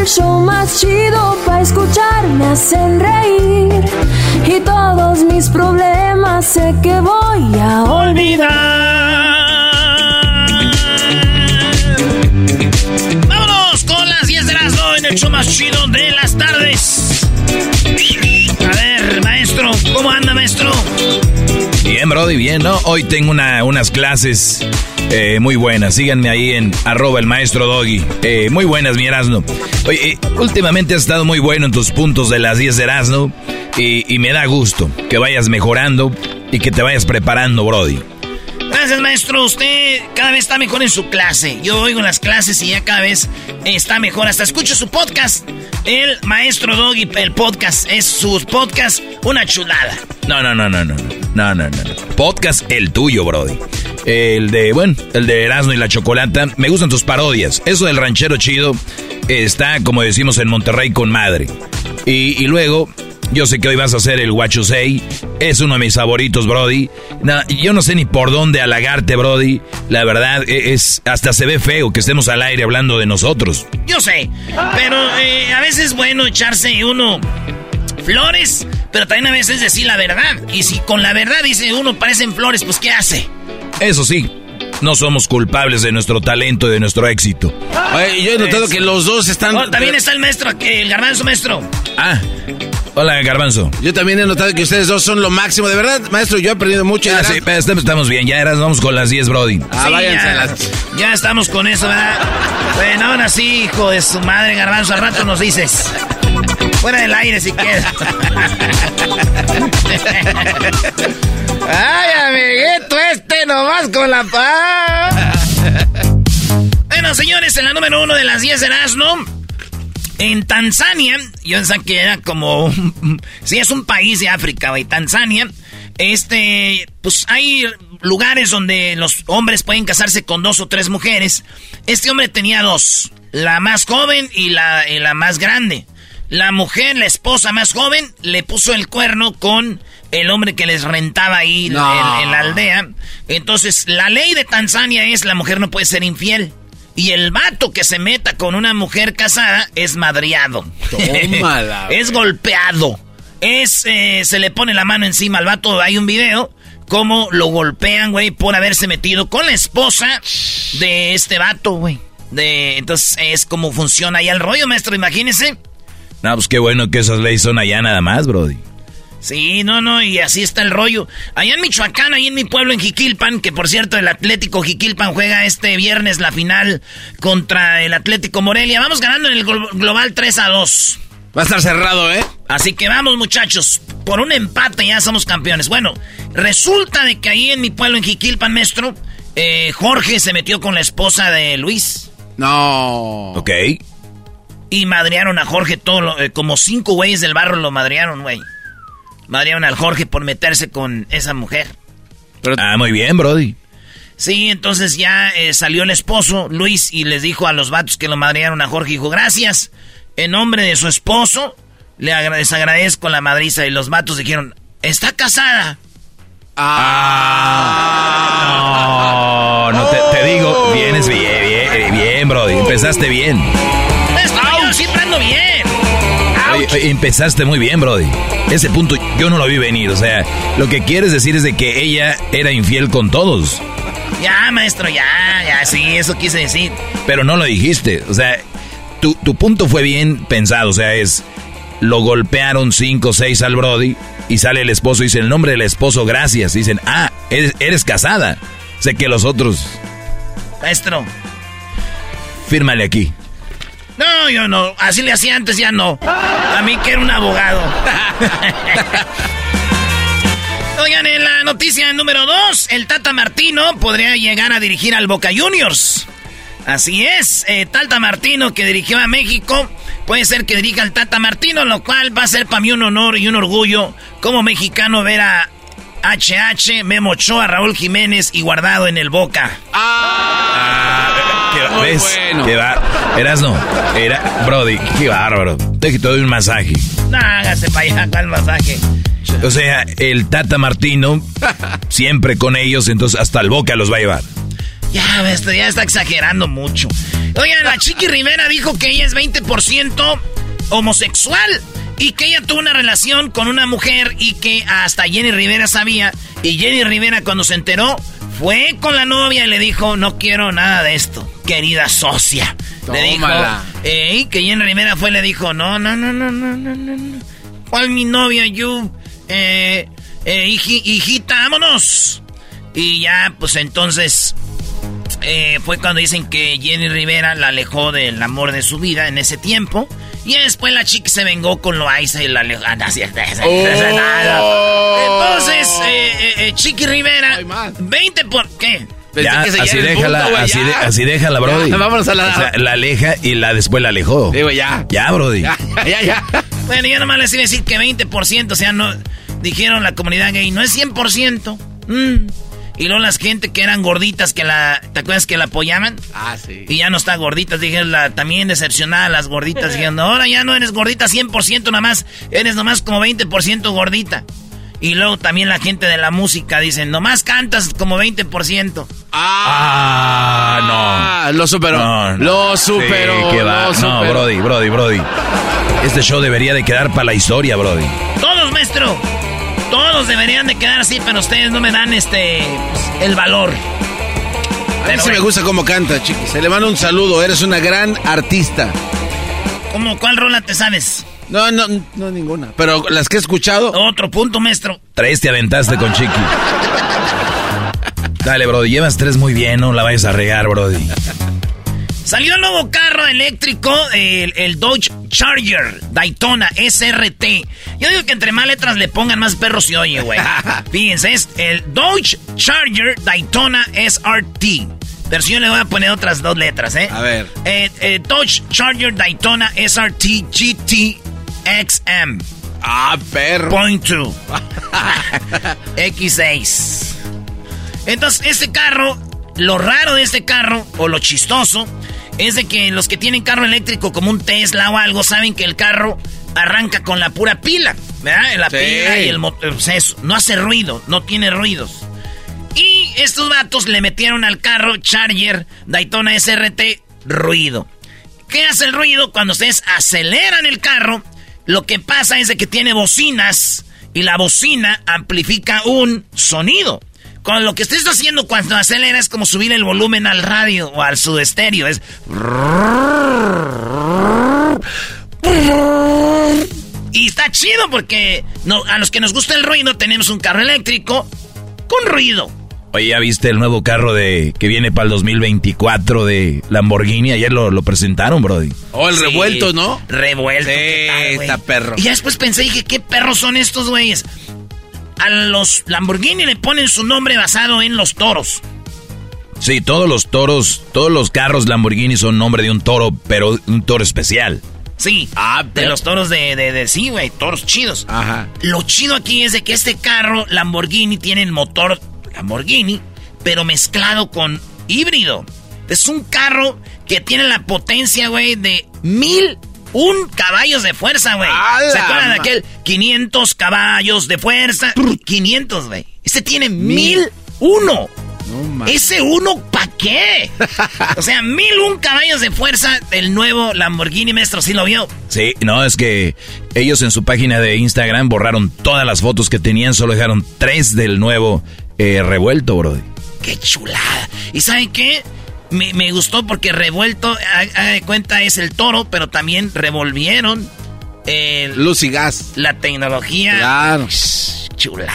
el show más chido para escuchar. Me hacen reír y todos mis problemas sé que voy a olvidar. Vámonos con las 10 de las 2 en el show más chido de las tardes. A ver, maestro, ¿cómo anda, maestro? Bien, Brody, bien, ¿no? Hoy tengo una, unas clases eh, muy buenas. Síganme ahí en arroba el maestro Doggy. Eh, muy buenas, mi Erasno. Oye, eh, últimamente has estado muy bueno en tus puntos de las 10 de Erasno. Y, y me da gusto que vayas mejorando y que te vayas preparando, Brody. Gracias, maestro. Usted cada vez está mejor en su clase. Yo oigo las clases y ya cada vez está mejor. Hasta escucho su podcast. El maestro Doggy, el podcast. Es su podcast una chulada. No, no, no, no, no. No, no, no. Podcast el tuyo, Brody. El de, bueno, el de Erasmo y la Chocolata. Me gustan tus parodias. Eso del ranchero chido está, como decimos en Monterrey, con madre. Y luego, yo sé que hoy vas a hacer el Huachusei. Es uno de mis favoritos, Brody. No, yo no sé ni por dónde halagarte, Brody. La verdad, e- es hasta se ve feo que estemos al aire hablando de nosotros. Yo sé. Pero eh, a veces es bueno echarse uno flores, pero también a veces decir la verdad. Y si con la verdad dice uno parecen flores, pues ¿qué hace? Eso sí, no somos culpables de nuestro talento y de nuestro éxito. Oye, yo he notado que los dos están... Oh, también está el maestro, aquí, el garbanzo maestro. Ah, hola, Garbanzo. Yo también he notado que ustedes dos son lo máximo. De verdad, maestro, yo he aprendido mucho. Ah, sí, pero estamos- estamos bien, ya eras, vamos con las 10, Brody. Ah, Sí, váyanse ya, a las... ya estamos con eso, ¿verdad? Bueno, ahora sí, hijo de su madre, garbanzo, al rato nos dices. Fuera del aire si quieres. Ay, amiguito, este nomás con la paz. Bueno, señores, en la número uno de las 10 de Erasmo, en Tanzania, yo pensaba que era como, sí, es un país de África, güey, Tanzania, este, pues hay lugares donde los hombres pueden casarse con dos o tres mujeres. Este hombre tenía dos, la más joven y la, y la más grande. La mujer, la esposa más joven, le puso el cuerno con el hombre que les rentaba ahí en- No. en la aldea. Entonces, la ley de Tanzania es la mujer no puede ser infiel. Y el vato que se meta con una mujer casada es madriado. Tómala, es golpeado. Es, eh, se le pone la mano encima al vato. Hay un video cómo lo golpean, güey, por haberse metido con la esposa de este vato, güey. De, entonces es como funciona ahí el rollo, maestro, imagínese. No, pues qué bueno que esas leyes son allá nada más, Brody. Sí, no, no, y así está el rollo. Allá en Michoacán, ahí en mi pueblo, en Jiquilpan, que por cierto el Atlético Jiquilpan juega este viernes la final contra el Atlético Morelia. Vamos ganando en el glo- global 3 a 2. Va a estar cerrado, ¿eh? Así que vamos, muchachos. Por un empate ya somos campeones. Bueno, resulta de que ahí en mi pueblo, en Jiquilpan, maestro, eh, Jorge se metió con la esposa de Luis. No. Ok. Y madrearon a Jorge todo, lo- eh, como cinco güeyes del barrio lo madrearon, güey. Madrearon al Jorge por meterse con esa mujer. Ah, muy bien, Brody. Sí, entonces ya eh, salió el esposo, Luis, y les dijo a los vatos que lo madrearon a Jorge, dijo, gracias, en nombre de su esposo, le agra- les agradezco la madriza. Y los vatos dijeron, ¿está casada? No, no te, te digo, vienes bien, bien, bien, Brody. Empezaste bien. Siempre ando bien. Oye, oye, empezaste muy bien, Brody. Ese punto yo no lo vi venir. O sea, lo que quieres decir es de que ella era infiel con todos. Ya, maestro, ya, ya, sí, eso quise decir. Pero no lo dijiste. O sea, tu, tu punto fue bien pensado. O sea, es. Lo golpearon cinco o seis al Brody. Y sale el esposo y dice el nombre del esposo, gracias. Dicen, ah, eres, eres casada. Sé que los otros. Maestro. Fírmale aquí. No, yo no. Así le hacía antes, ya no. A mí que era un abogado. Oigan, en la noticia número 2, el Tata Martino podría llegar a dirigir al Boca Juniors. Así es, eh, Tata Martino que dirigió a México, puede ser que dirija al Tata Martino, lo cual va a ser para mí un honor y un orgullo como mexicano ver a HH, Memo Ochoa, Raúl Jiménez y Guardado en el Boca. ¿Qué, Muy ¿Ves? bueno. Qué va. Erasno, era. Brody, qué bárbaro. Te te doy un masaje. No, hágase para allá, ¿cuál masaje? O sea, el Tata Martino, siempre con ellos, entonces hasta el boca los va a llevar. Ya, esto ya está exagerando mucho. Oigan, la Chiqui Rivera dijo que ella es 20% homosexual y que ella tuvo una relación con una mujer y que hasta Jenny Rivera sabía. Y Jenny Rivera cuando se enteró fue con la novia y le dijo, no quiero nada de esto, querida socia. Le dijo, eh, que Jenna Rivera fue y le dijo, no, no, no, no, no, no, no. ¿Cuál mi novia, you? Eh, eh, hijita, vámonos. Y ya, pues entonces eh, fue cuando dicen que Jenny Rivera la alejó del amor de su vida en ese tiempo. Y después la chica se vengó con Loaiza y la alejó. Ah, no, Entonces, eh, Chiqui Rivera, 20 por... ¿Qué? Pensé Ya, que así déjala, punto, así, ya. de- así déjala, Brody. Ya, vámonos a la- O sea, la aleja y la después la alejó. Digo, ya. Ya, Brody. Ya, ya, ya. Bueno, yo nomás les iba a decir que 20%, o sea, no... Dijeron la comunidad gay, no es 100%. Mm. Y luego las gente que eran gorditas, que la... ¿Te acuerdas que la apoyaban? Ah, sí. Y ya no está gordita, dije, la, también decepcionada las gorditas, diciendo, ahora ya no eres gordita 100% nada más, eres nomás como 20% gordita. Y luego también la gente de la música dicen, nomás cantas como 20%. Ah, Ah, lo superó. no. No, Lo superó. Sí, qué va. lo No, superó. Brody, Brody, Brody. Este show debería de quedar para la historia, Brody. Todos, maestro, todos deberían de quedar así, pero ustedes no me dan este, pues, el valor. A mí Pero sí me gusta cómo canta, chiqui. Se le manda un saludo. Eres una gran artista. ¿Cómo, ¿Cuál rola te sabes? No, no, no ninguna. Pero las que he escuchado. Otro punto, maestro. Tres te aventaste con Chiqui. Dale, Brody, llevas tres muy bien, no la vayas a regar, Brody. Salió el nuevo carro eléctrico, el, el Dodge Charger Daytona SRT. Yo digo que entre más letras le pongan más perros se oye, güey. Fíjense, es el Dodge Charger Daytona SRT. Pero si yo le voy a poner otras dos letras, ¿eh? A ver. Eh, eh, Dodge Charger Daytona SRT GT XM. Ah, perro. Point two. X6. Entonces, este carro, lo raro de este carro, o lo chistoso, es de que los que tienen carro eléctrico como un Tesla o algo, saben que el carro arranca con la pura pila, ¿verdad? La Sí. pila y el motor, o sea, eso, no hace ruido, no tiene ruidos. Y estos vatos le metieron al carro Charger Daytona SRT ruido. ¿Qué hace el ruido? Cuando ustedes aceleran el carro, lo que pasa es de que tiene bocinas y la bocina amplifica un sonido. Con lo que estés haciendo cuando acelera es como subir el volumen al radio o al sudestéreo. Es. Y está chido porque no- a los que nos gusta el ruido tenemos un carro eléctrico con ruido. Oye, ¿ya viste el nuevo carro de que viene para el 2024 de Lamborghini? Ayer lo, lo presentaron, Brody. Oh, el Sí. revuelto, ¿no? Revuelto. Sí, ¿qué tal, está perro. Y ya después pensé, dije, ¿qué perros son estos güeyes? A los Lamborghini le ponen su nombre basado en los toros. Sí, todos los toros, todos los carros Lamborghini son nombre de un toro, pero un toro especial. Sí. Ah, de los toros de, de, de- sí, güey, toros chidos. Ajá. Lo chido aquí es de que este carro Lamborghini tiene el motor Lamborghini, pero mezclado con híbrido. Es un carro que tiene la potencia, güey, de mil un caballos de fuerza, güey. ¡A ¿Se acuerdan de aquel 500 caballos de fuerza? 500, güey. Este tiene mil uno. No, ma- ¿Ese uno pa' qué? o sea, mil un caballos de fuerza del nuevo Lamborghini, maestro, ¿sí lo vio? Sí, no, es que ellos en su página de Instagram borraron todas las fotos que tenían, solo dejaron tres del nuevo eh, revuelto, Brody. ¡Qué chulada! ¿Y saben qué? Me, me gustó porque revuelto, haga de cuenta, es el toro, pero también revolvieron el- Luz y gas. la tecnología. Claro. Chulada.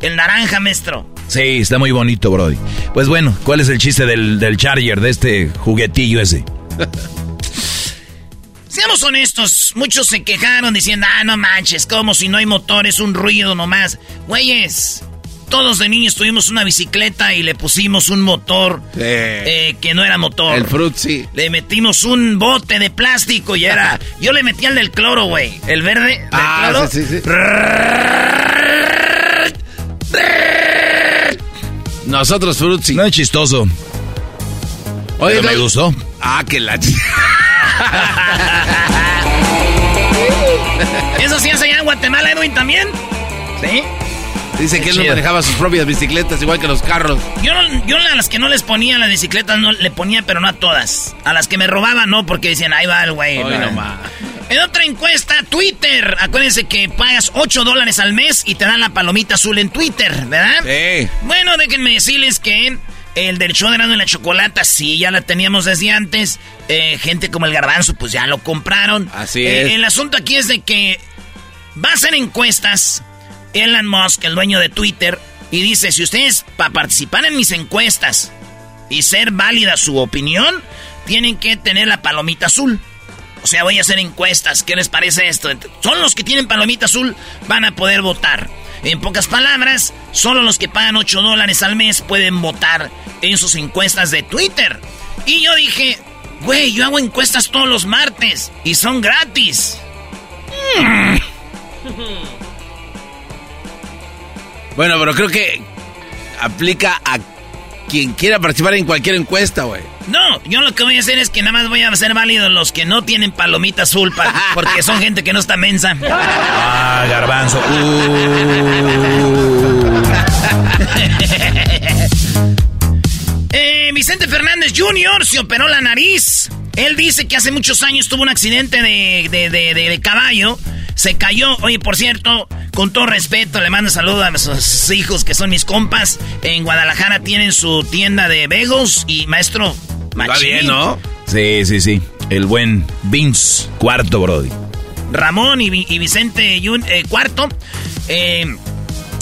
El naranja, maestro. Sí, está muy bonito, Brody. Pues bueno, ¿cuál es el chiste del, del Charger, de este juguetillo ese? Seamos honestos, muchos se quejaron diciendo, ah, no manches, como si no hay motor, es un ruido nomás. Güeyes, todos de niños tuvimos una bicicleta y le pusimos un motor Sí. eh, que no era motor. El fruit, sí. Le metimos un bote de plástico y era. Yo le metí al del cloro, güey. El verde. del Ah, cloro. sí, sí, sí. Nosotros fruit, sí. No es chistoso, pero me no- gustó. Ah, que la... ¿Eso sí allá en Guatemala, Edwin, también? ¿Sí? Dice que él no manejaba sus propias bicicletas, igual que los carros. Yo, no- yo a las que no les ponía las bicicletas no le ponía, pero no a todas. A las que me robaban no, porque decían, ahí va el güey. En otra encuesta, Twitter. Acuérdense que pagas 8 dólares al mes y te dan la palomita azul en Twitter, ¿verdad? Sí. Bueno, déjenme decirles que el del show de y la Chocolata, sí, ya la teníamos desde antes. Eh, gente como el Garbanzo, pues ya lo compraron. Así Eh, es. El asunto aquí es de que va a hacer encuestas Elon Musk, el dueño de Twitter, y dice, si ustedes para participar en mis encuestas y ser válida su opinión, tienen que tener la palomita azul. O sea, voy a hacer encuestas. ¿Qué les parece esto? Son los que tienen palomita azul van a poder votar. En pocas palabras, solo los que pagan 8 dólares al mes pueden votar en sus encuestas de Twitter. Y yo dije, güey, yo hago encuestas todos los martes y son gratis. Bueno, pero creo que aplica a quien quiera participar en cualquier encuesta, güey. No, yo lo que voy a hacer es que nada más voy a hacer válidos los que no tienen palomita azul, pa- porque son gente que no está mensa. Ah, garbanzo. Eh, Vicente Fernández Jr. se operó la nariz. Él dice que hace muchos años tuvo un accidente de, de- de- de- de caballo. Se cayó. Oye, por cierto, con todo respeto, le mando saludos a sus hijos que son mis compas. En Guadalajara tienen su tienda de bagels y maestro. Va machín. bien, ¿no? Sí, sí, sí. El buen Vince, cuarto, Brody. Ramón y, Vi- y Vicente Jun- eh, Cuarto. Eh,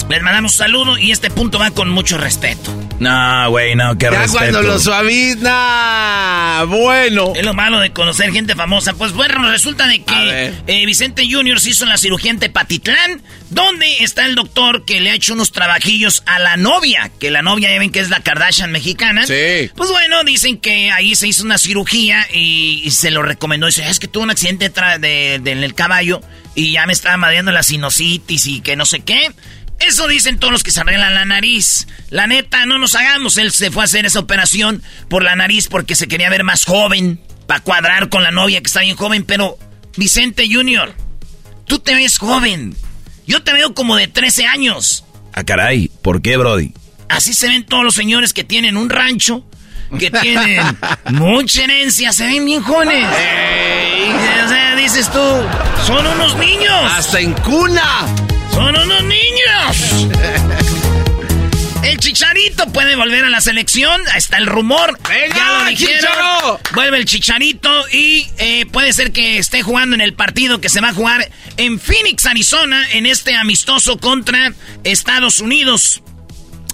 les mandamos un saludo y este punto va con mucho respeto. No, güey, no, qué Ya respeto. cuando lo suaviza. Bueno. Es lo malo de conocer gente famosa. Pues bueno, resulta de que eh, Vicente Junior se hizo la cirugía en Tepatitlán, donde está el doctor que le ha hecho unos trabajillos a la novia, que la novia ya ven que es la Kardashian mexicana. Sí. Pues bueno, dicen que ahí se hizo una cirugía y, y se lo recomendó. Dice, es que tuvo un accidente de, de- en el caballo y ya me estaba mareando la sinusitis y que no sé qué. Eso dicen todos los que se arreglan la nariz. La neta, no nos hagamos. Él se fue a hacer esa operación por la nariz porque se quería ver más joven. Para cuadrar con la novia que está bien joven. Pero, Vicente Junior, tú te ves joven. Yo te veo como de 13 años. Ah, caray, ¿por qué, Brody? Así se ven todos los señores que tienen un rancho, que tienen mucha herencia, se ven bien jóvenes. O sea, dices tú, son unos niños. Hasta en cuna. ¡Son unos niños! El Chicharito puede volver a la selección. Ahí está el rumor. ¡Venga, ya lo dijeron. Chicharo! Vuelve el Chicharito y eh, puede ser que esté jugando en el partido que se va a jugar en Phoenix, Arizona, en este amistoso contra Estados Unidos.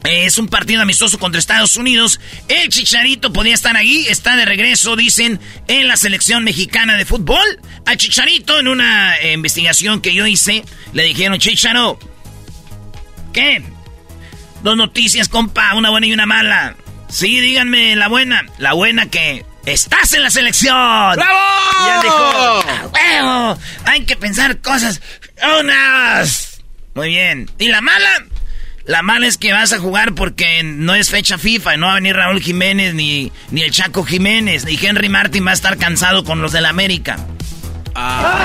Es un partido amistoso contra Estados Unidos. El Chicharito podía estar ahí. Está de regreso, dicen, en la selección mexicana de fútbol. Al Chicharito, en una eh, investigación que yo hice, le dijeron, Chicharo, ¿qué? Dos noticias, compa, una buena y una mala. Sí, díganme la buena. La buena que estás en la selección. ¡Bravo! Y él dijo, "Ah, huevo, hay que pensar cosas unas. Muy bien. ¿Y la mala? La mala es que vas a jugar porque no es fecha FIFA y no va a venir Raúl Jiménez ni, ni el Chaco Jiménez ni Henry Martin va a estar cansado con los del América. Ay,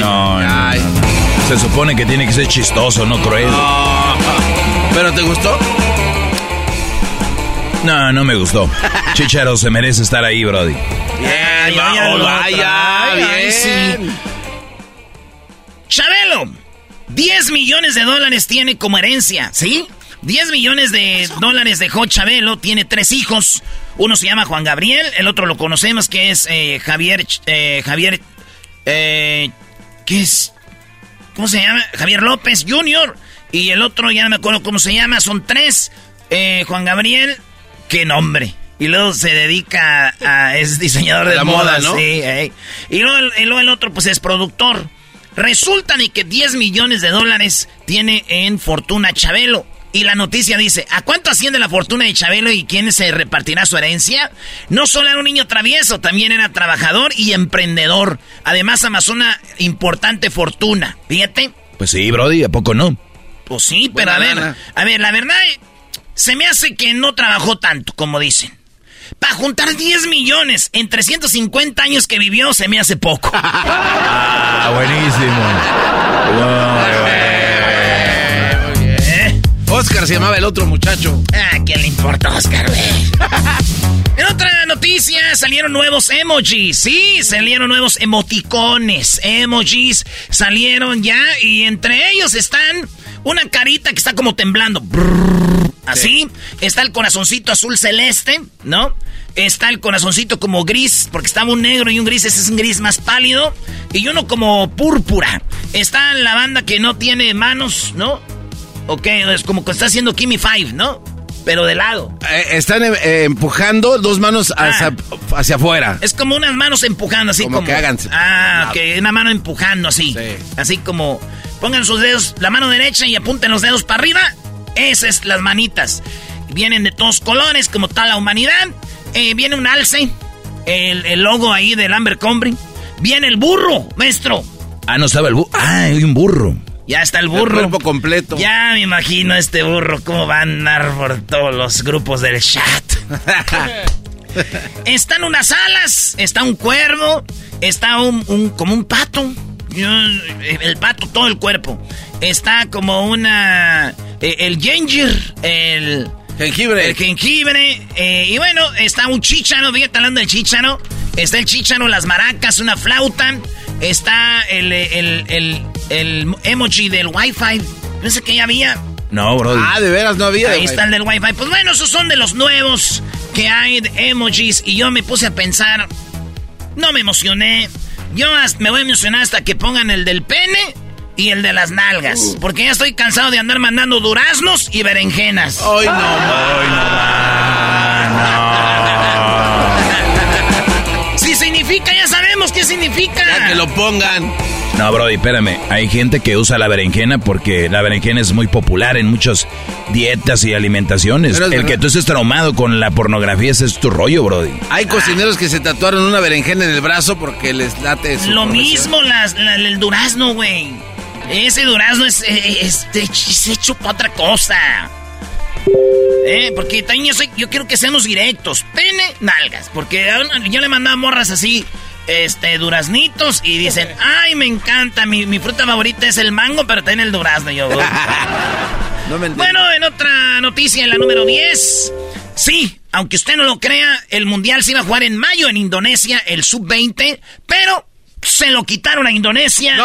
No, no, ay. no. Se supone que tiene que ser chistoso, no cruel. Ah, ¿Pero te gustó? No, no me gustó. Chicharo se merece estar ahí, Brody. Bien, Ay, vaya, ay, bien. sí. Chabelo, 10 millones de dólares tiene como herencia, ¿sí? 10 millones de dólares dejó Chabelo, tiene tres hijos. Uno se llama Juan Gabriel, el otro lo conocemos que es eh, Javier, eh, Javier, eh, ¿qué es? ¿Cómo se llama? Javier López Jr. Y el otro ya no me acuerdo cómo se llama, son tres. Eh, Juan Gabriel, qué nombre. Y luego se dedica a, es diseñador de La moda, moda, ¿no? sí. Y, luego, y luego el otro pues es productor. Resulta de que 10 millones de dólares tiene en fortuna Chabelo. Y la noticia dice, ¿a cuánto asciende la fortuna de Chabelo y quién se repartirá su herencia? No solo era un niño travieso, también era trabajador y emprendedor. Además amasó una importante fortuna. Fíjate. Pues sí, Brody, ¿a poco no? Pues sí, pero Buena a ver, lana. a ver, la verdad, se me hace que no trabajó tanto, como dicen. Para juntar 10 millones en 350 años que vivió, se me hace poco. Ah, buenísimo. ¿Eh? Oscar se llamaba el otro muchacho. Ah, ¿qué le importa, Oscar, güey? En otra noticia, salieron nuevos emojis. Sí, salieron nuevos emoticones. Emojis salieron ya y entre ellos están una carita que está como temblando. Brrr, Así. Está el corazoncito azul celeste, ¿no? Está el corazoncito como gris, porque estaba un negro y un gris, ese es un gris más pálido. Y uno como púrpura. Está la banda que no tiene manos, ¿no? Ok, es como que está haciendo Kimmy Five, ¿no? Pero de lado. Eh, están eh, empujando dos manos hacia, hacia afuera. Es como unas manos empujando, así Como como. que háganse. Ah, ok, una mano empujando, así. Sí. Así como. Pongan sus dedos, la mano derecha y apunten los dedos para arriba. Esas las manitas. Vienen de todos colores, como tal la humanidad. Eh, viene un alce, el, el logo ahí del Abercrombie. Viene el burro, maestro. Ah, no estaba el burro. Ah, hay un burro. Ya está el El burro. cuerpo completo. Ya me imagino a este burro cómo va a andar por todos los grupos del chat. Están unas alas, está un cuervo, está un, un- como un pato. El pato, todo el cuerpo. Está como una. eh, el ginger, el. Jengibre. El jengibre. eh, y bueno, está un chícharo, fíjate hablando del chícharo. Está el chícharo, las maracas, una flauta. Está el, el, el, el emoji del wifi. Pensé que ya había. No, Brody. Ah, de veras no había. Ahí está el del wifi. Pues bueno, esos son de los nuevos que hay de emojis. Y yo me puse a pensar. No me emocioné. Yo hasta- me voy a emocionar hasta que pongan el del pene y el de las nalgas. Porque ya estoy cansado de andar mandando duraznos y berenjenas. Hoy no, ma. Si sabemos qué significa. Ya que lo pongan. No, Brody, espérame. Hay gente que usa la berenjena porque la berenjena es muy popular en muchas dietas y alimentaciones. El verdad. que tú estés traumado con la pornografía, ese es tu rollo, Brody. Hay cocineros que se tatuaron una berenjena en el brazo porque les late su Lo profesión. mismo las, la- el durazno, güey. Ese durazno es, eh, es, es hecho para otra cosa. Eh, porque también yo, soy- yo quiero que seamos directos. Pene, nalgas. Porque yo le mandaba morras así, este, duraznitos, y dicen, ay, me encanta, mi, mi fruta favorita es el mango, pero tiene el durazno. Yo, No me bueno, en otra noticia, en la número 10. Sí, aunque usted no lo crea, el Mundial se iba a jugar en mayo en Indonesia, el Sub-20, pero se lo quitaron a Indonesia.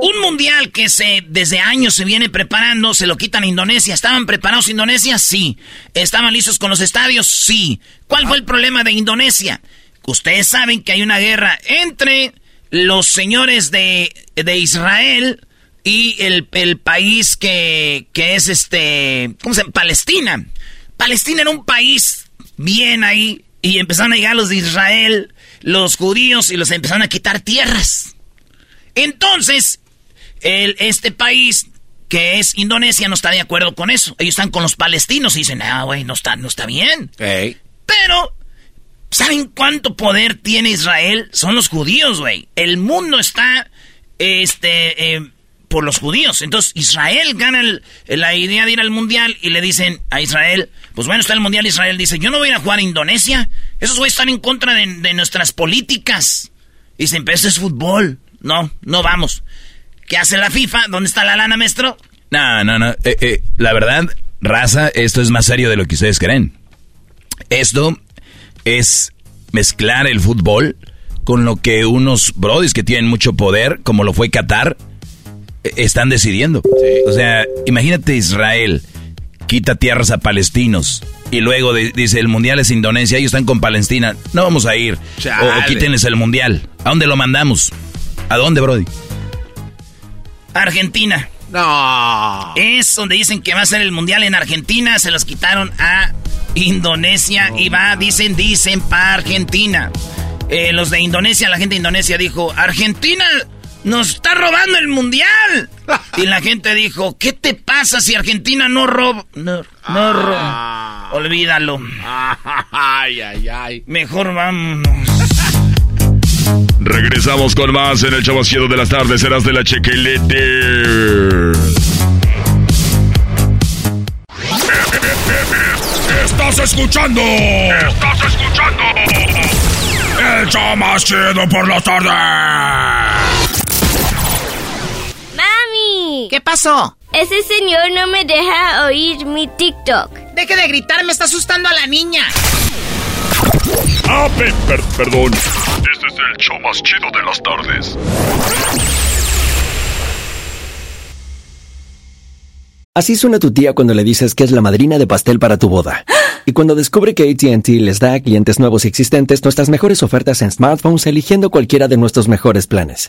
Un Mundial que se desde años se viene preparando, se lo quitan a Indonesia. ¿Estaban preparados Indonesia? Sí. ¿Estaban listos con los estadios? Sí. ¿Cuál fue el problema de Indonesia? Ustedes saben que hay una guerra entre los señores de, de Israel y el, el país que, que es este, ¿cómo se llama? Palestina. Palestina era un país bien ahí y empezaron a llegar los de Israel, los judíos y los empezaron a quitar tierras. Entonces, el, este país que es Indonesia no está de acuerdo con eso. Ellos están con los palestinos y dicen, ah, güey, no está, no está bien. Pero, ¿saben cuánto poder tiene Israel? Son los judíos, güey. El mundo está, este, eh, por los judíos. Entonces, Israel gana la idea de ir al mundial y le dicen a Israel, pues bueno, está el mundial. Israel dice, yo no voy a ir a jugar a Indonesia. Esos güeyes están en contra de, nuestras políticas. Y dicen, pero eso es fútbol. No, no vamos. ¿Qué hace la FIFA? ¿Dónde está la lana, maestro? No, no, no. Eh, eh, la verdad, raza, esto es más serio de lo que ustedes creen. Esto es mezclar el fútbol con lo que unos brodis que tienen mucho poder, como lo fue Qatar, eh, están decidiendo. O sea, imagínate Israel quita tierras a palestinos y luego dice el mundial es Indonesia, ellos están con Palestina, no vamos a ir. O, o, quítenles el mundial. ¿A dónde lo mandamos? ¿A dónde, Brody? Argentina. No. Es donde dicen que va a ser el mundial en Argentina. Se los quitaron a Indonesia y va, dicen, dicen para Argentina. Eh, los de Indonesia, la gente de Indonesia dijo, Argentina nos está robando el mundial. y la gente dijo, ¿qué te pasa si Argentina no roba? No, no roba. Ah. Olvídalo. ay, ay, ay. Mejor vámonos. Regresamos con más en el chavosiedo de las tardes, serás de la chequelete. Estás escuchando. Estás escuchando. El chido por las tardes. ¿Qué pasó? Ese señor no me deja oír mi TikTok. Deje de gritar, me está asustando a la niña. Ah, perdón. Este es el show más chido de las tardes. Así suena tu tía cuando le dices que es la madrina de pastel para tu boda. Y cuando descubre que ATT les da a clientes nuevos y existentes nuestras mejores ofertas en smartphones eligiendo cualquiera de nuestros mejores planes.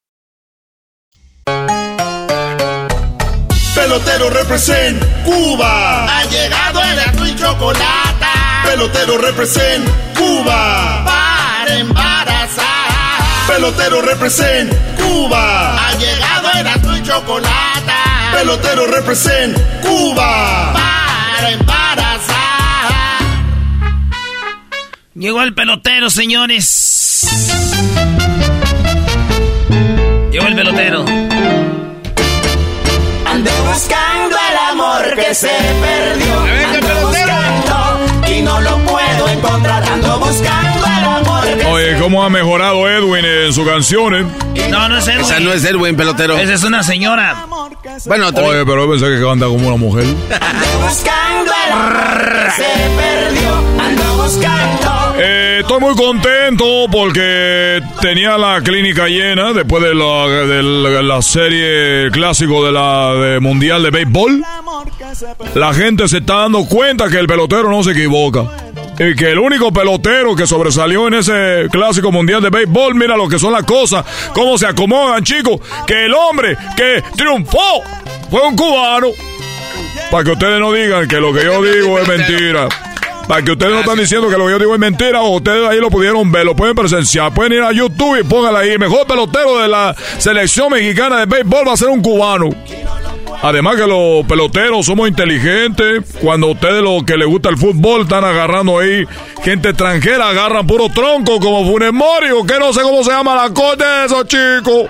Pelotero represent Cuba. Ha llegado el y chocolate. Pelotero represent Cuba. Para embarazar. Pelotero represent Cuba. Ha llegado el y chocolate. Pelotero represent Cuba. Para embarazar. Llegó el pelotero, señores. Llegó el pelotero. Ando buscando el amor que se perdió. Ando buscando y no lo puedo encontrar. Ando buscando el amor que Oye, ¿cómo ha mejorado Edwin en sus canciones? No, no es Edwin. Esa no es Edwin, pelotero. Esa es una señora. Bueno, Oye, pero pensé que canta como una mujer. Ando buscando el amor que se perdió. Ando buscando. Eh, estoy muy contento porque tenía la clínica llena después de la, serie clásico de la de mundial de béisbol. La gente se está dando cuenta que el pelotero no se equivoca. Y que el único pelotero que sobresalió en ese clásico mundial de béisbol, mira lo que son las cosas, cómo se acomodan, chicos. Que el hombre que triunfó fue un cubano. Para que ustedes no digan que lo que yo digo es mentira. Para que ustedes no están diciendo que lo que yo digo es mentira, o ustedes ahí lo pudieron ver, lo pueden presenciar. Pueden ir a YouTube y pónganla ahí. Mejor pelotero de la selección mexicana de béisbol va a ser un cubano. Además que los peloteros somos inteligentes. Cuando a ustedes lo que les gusta el fútbol están agarrando ahí gente extranjera, agarran puro tronco como Funes Mori, o que no sé cómo se llama la cosa de esos chicos.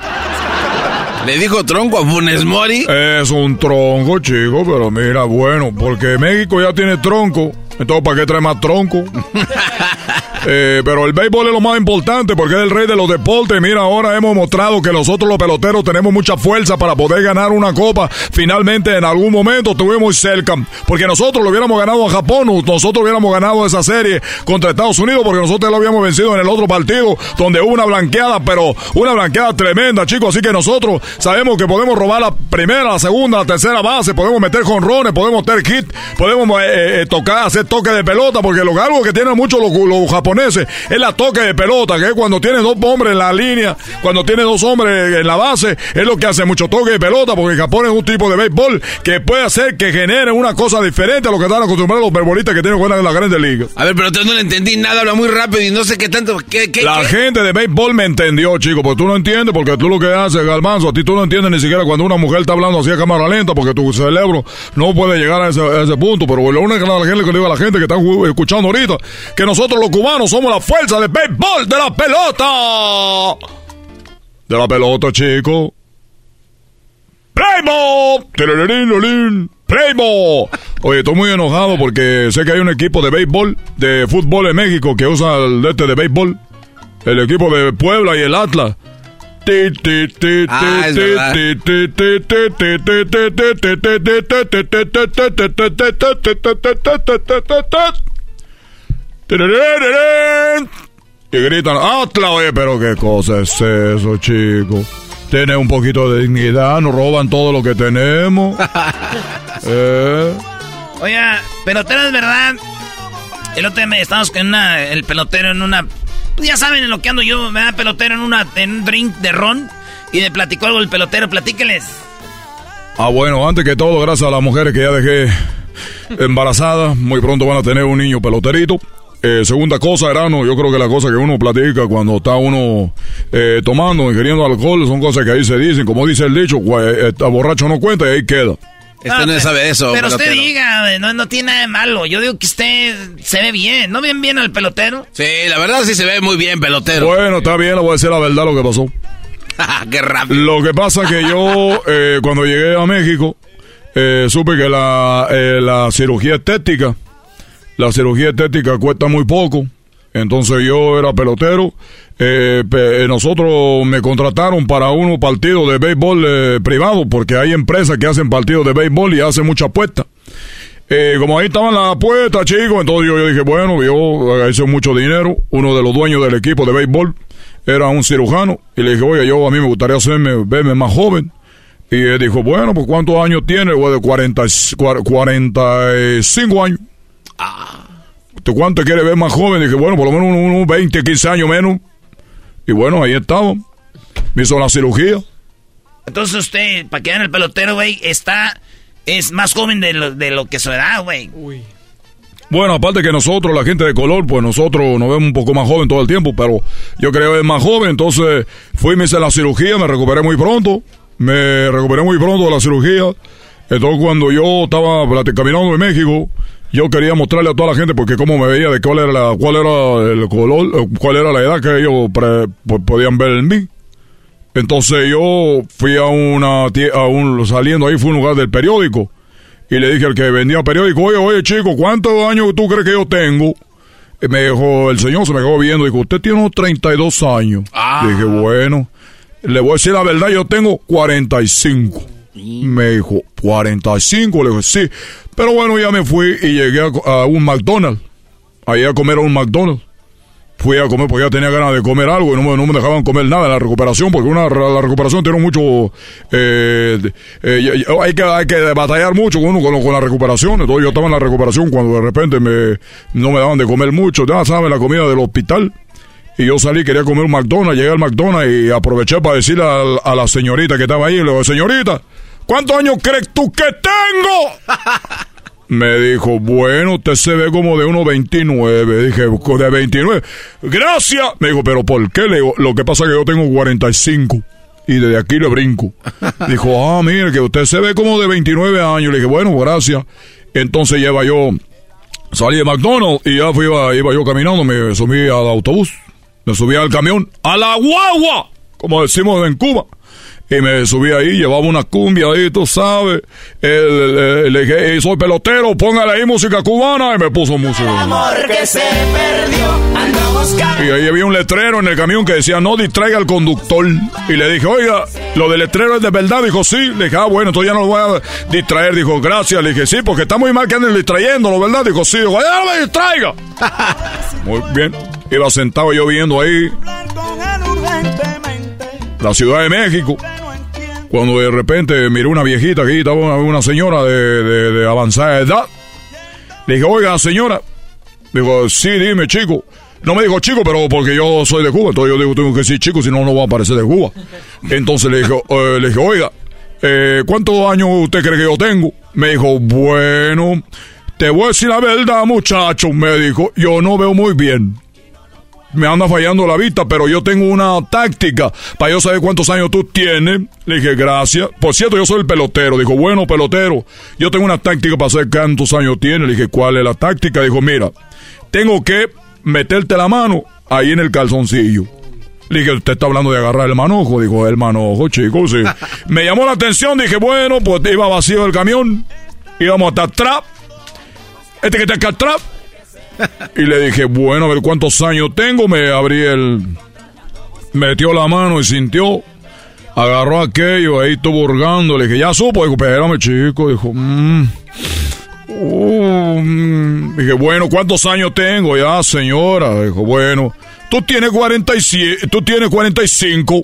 ¿Le dijo tronco a Funes Mori? Es un tronco, chico, pero mira, bueno, porque México ya tiene tronco. Entonces, ¿para qué trae más tronco? Eh, pero el béisbol es lo más importante porque es el rey de los deportes. Mira, ahora hemos mostrado que nosotros los peloteros tenemos mucha fuerza para poder ganar una copa. Finalmente, en algún momento estuvimos cerca. Porque nosotros lo hubiéramos ganado a Japón, nosotros hubiéramos ganado esa serie contra Estados Unidos porque nosotros lo habíamos vencido en el otro partido donde hubo una blanqueada, pero una blanqueada tremenda, chicos. Así que nosotros sabemos que podemos robar la primera, la segunda, la tercera base, podemos meter jonrones, podemos meter hit, podemos eh, eh, tocar, hacer toque de pelota, porque lo algo que tienen muchos los, los japoneses es la toque de pelota, que es cuando tiene dos hombres en la línea, cuando tiene dos hombres en la base, es lo que hace mucho toque de pelota, porque Japón es un tipo de béisbol que puede hacer que genere una cosa diferente a lo que están acostumbrados los beisbolistas que tienen jugar en la Grandes Ligas. A ver, pero tú no le entendí nada, habla muy rápido y no sé qué tanto. ¿qué, qué, La qué? gente de béisbol me entendió, chico, porque tú no entiendes, porque tú lo que haces, Galmanzo, a ti tú no entiendes ni siquiera cuando una mujer está hablando así a cámara lenta, porque tu cerebro no puede llegar a ese, a ese punto. Pero lo único que la gente que le digo a la gente que está escuchando ahorita, que nosotros los cubanos somos la fuerza del béisbol, de la pelota. De la pelota, chico. ¡Primo! ¡Primo! Oye, estoy muy enojado porque sé que hay un equipo de béisbol, de fútbol en México que usa el de este de béisbol. El equipo de Puebla y el Atlas. Y gritan, Atlas, oye, pero qué cosa es eso, chico. Tiene un poquito de dignidad, nos roban todo lo que tenemos. Eh. Oiga, pelotero es verdad. El otro día me- estábamos con una, el pelotero en una. pues ya saben en lo que ando yo, me da pelotero en una en un drink de ron. Y me platicó algo el pelotero, platíqueles. Ah, bueno, antes que todo, gracias a las mujeres que ya dejé embarazadas, muy pronto van a tener un niño peloterito. Eh, segunda cosa, Erano, yo creo que la cosa que uno platica cuando está uno eh, tomando, ingiriendo alcohol, son cosas que ahí se dicen. Como dice el dicho, eh, está borracho no cuenta y ahí queda. Este no sabe eso, Pero usted diga, no, no tiene nada de malo. Yo digo que usted se ve bien. ¿No ven bien al pelotero? Sí, la verdad sí se ve muy bien, pelotero. Bueno, está bien, le voy a decir la verdad lo que pasó. Qué rápido. Lo que pasa que yo, eh, cuando llegué a México, eh, supe que la, eh, la cirugía estética, la cirugía estética cuesta muy poco. Entonces yo era pelotero. Eh, eh, nosotros me contrataron para unos partidos de béisbol eh, privado, porque hay empresas que hacen partidos de béisbol y hacen mucha apuesta. Como ahí estaban las apuestas, chicos, entonces yo, dije, bueno, yo hice mucho dinero. Uno de los dueños del equipo de béisbol era un cirujano. Y le dije, oye, yo a mí me gustaría hacerme, verme más joven. Y él dijo, bueno, pues ¿cuántos años tiene? Pues de 40, y- cua- 45 años. ¿Tú cuánto quiere ver más joven? dije, bueno, por lo menos unos, unos 20, 15 años menos. Y bueno, ahí estaba. Me hizo la cirugía. Entonces usted, para que vean el pelotero, güey, está... Es más joven de lo, de lo que su edad, güey. Bueno, aparte que nosotros, la gente de color, pues nosotros nos vemos un poco más joven todo el tiempo, pero yo creo que es más joven, entonces fui, me hice la cirugía, me recuperé muy pronto, me recuperé muy pronto de la cirugía, entonces cuando yo estaba caminando en México, yo quería mostrarle a toda la gente porque cómo me veía de cuál era la, cuál era el color, eh, cuál era la edad que ellos pre- po- podían ver en mí. Entonces yo fui a una a un saliendo ahí fue un lugar del periódico y le dije al que vendía periódico, oye, oye chico, ¿cuántos años tú crees que yo tengo? Y me dijo, el señor se me quedó viendo, dijo, usted tiene unos 32 años. Le dije, bueno, le voy a decir la verdad, yo tengo 45. Me dijo, 45, le dije, sí. Pero bueno, ya me fui y llegué a, un McDonald's. Ahí a comer a un McDonald's. Fui a comer porque ya tenía ganas de comer algo y no me, no me dejaban comer nada en la recuperación porque una, la recuperación tiene mucho... eh, eh, hay, que, hay que batallar mucho con, uno, con, con la recuperación. Entonces yo estaba en la recuperación cuando de repente me, no me daban de comer mucho. Ya saben, la comida del hospital. Y yo salí, quería comer un McDonald's, llegué al McDonald's y aproveché para decirle a, a la señorita que estaba ahí, le digo, señorita, ¿cuántos años crees tú que tengo? Me dijo, bueno, usted se ve como de unos 29. Dije, de 29. Gracias. Me dijo, pero ¿por qué? Le digo, lo que pasa es que yo tengo 45. Y desde aquí le brinco. Dijo, ah, mire, que usted se ve como de 29 años. Le dije, bueno, gracias. Entonces lleva yo, salí de McDonald's y ya fui, iba, iba yo caminando, me subí al autobús, me subí al camión, a la guagua, como decimos en Cuba. Y me subí ahí, llevaba una cumbia ahí, tú sabes. El- le dije, "Ey, soy pelotero, póngale ahí música cubana. Y me puso música. Amor que se perdió, ando buscando. Y ahí había un letrero en el camión que decía, no distraiga al conductor. Y le dije, oiga, lo del letrero es de verdad. Dijo, sí. Le dije, ah, bueno, entonces ya no lo voy a distraer. Dijo, gracias. Le dije, sí, porque está muy mal que anden distrayéndolo, ¿verdad? Dijo, sí. Dijo, ya no me distraiga. muy bien. Iba sentado yo viendo ahí la Ciudad de México. Cuando de repente miré una viejita aquí, estaba una, una señora de, de- de avanzada edad. Le dije, oiga, señora. Digo, sí, dime, chico. No me dijo chico, pero porque yo soy de Cuba, entonces yo digo, tengo que decir chico, si no, no va a aparecer de Cuba. Entonces le dije, eh, le dije oiga, eh, ¿cuántos años usted cree que yo tengo? Me dijo, bueno, te voy a decir la verdad, muchacho. Me dijo, yo no veo muy bien. Me anda fallando la vista, pero yo tengo una táctica para yo saber cuántos años tú tienes. Le dije, gracias. Por cierto, yo soy el pelotero. Dijo, bueno, pelotero, yo tengo una táctica para saber cuántos años tienes. Le dije, ¿cuál es la táctica? Dijo, mira, tengo que meterte la mano ahí en el calzoncillo. Le dije, usted está hablando de agarrar el manojo. Dijo, el manojo, chico, sí. Me llamó la atención, dije, bueno, pues iba vacío el camión. Íbamos hasta atrás. Este que está acá atrás. Y le dije, bueno, a ver cuántos años tengo. Me abrí el. Metió la mano y sintió. Agarró aquello, ahí estuvo hurgando. Le dije, ya supo. Dijo, espérame, chico. Dijo, mmm. Uh, mm. Dije, bueno, ¿cuántos años tengo ya, señora? Dijo, bueno, tú tienes 47, tú tienes 45.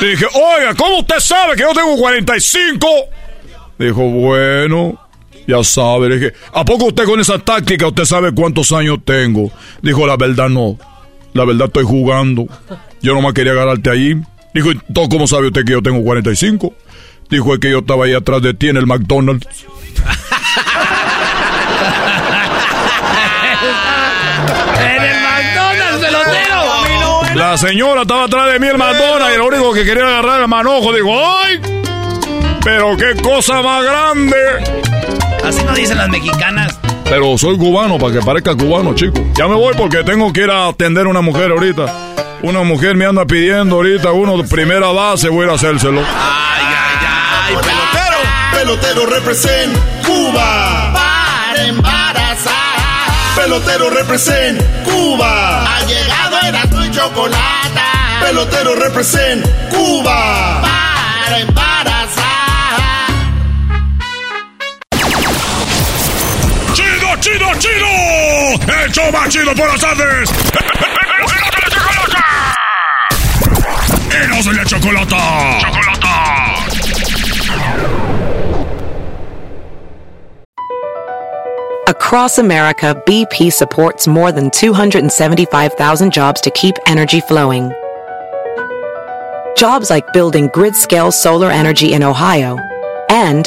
Le dije, oiga, ¿cómo usted sabe que yo tengo 45? Dijo, bueno, ya sabe. Le dije, ¿a poco usted con esa táctica usted sabe cuántos años tengo? Dijo, la verdad no. La verdad estoy jugando. Yo nomás quería agarrarte allí. Dijo, ¿y todo cómo sabe usted que yo tengo 45? Dijo, es que yo estaba ahí atrás de ti en el McDonald's. En el McDonald's, pelotero. La señora estaba atrás de mí el McDonald's y lo único que quería agarrar el manojo. Digo, ¡ay! Pero qué cosa más grande. Así no dicen las mexicanas. Pero soy cubano, para que parezca cubano, chico. Ya me voy porque tengo que ir a atender a una mujer ahorita. Una mujer me anda pidiendo ahorita uno de primera base, voy a ir a hacérselo. Ay, pelotero. Pelotero represent Cuba. Para embarazar. Pelotero represent Cuba. Ha llegado Erasmo y Chocolata. Pelotero represent Cuba. Para embarazar. ¡Chido, chido! ¡El show más chido por las tardes! ¡Eros de la chocolata! ¡Chocolata! Across America, BP supports more than 275,000 jobs to keep energy flowing. Jobs like building grid scale solar energy in Ohio and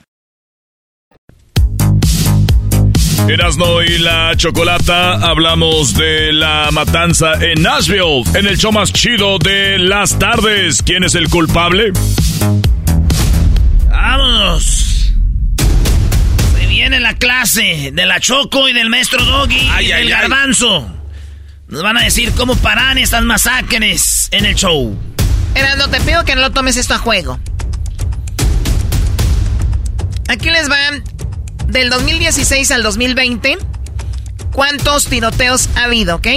Erasno y la Chocolata hablamos de la matanza en Nashville, en el show más chido de las tardes. ¿Quién es el culpable? ¡Vámonos! Se viene la clase de la Choco y del maestro Doggy Ay, y ay, del ay. Garbanzo. Nos van a decir cómo paran estas masacres en el show. Erasno, te pido que no lo tomes esto a juego. Aquí les van del 2016 al 2020. ¿Cuántos tiroteos ha habido, ok?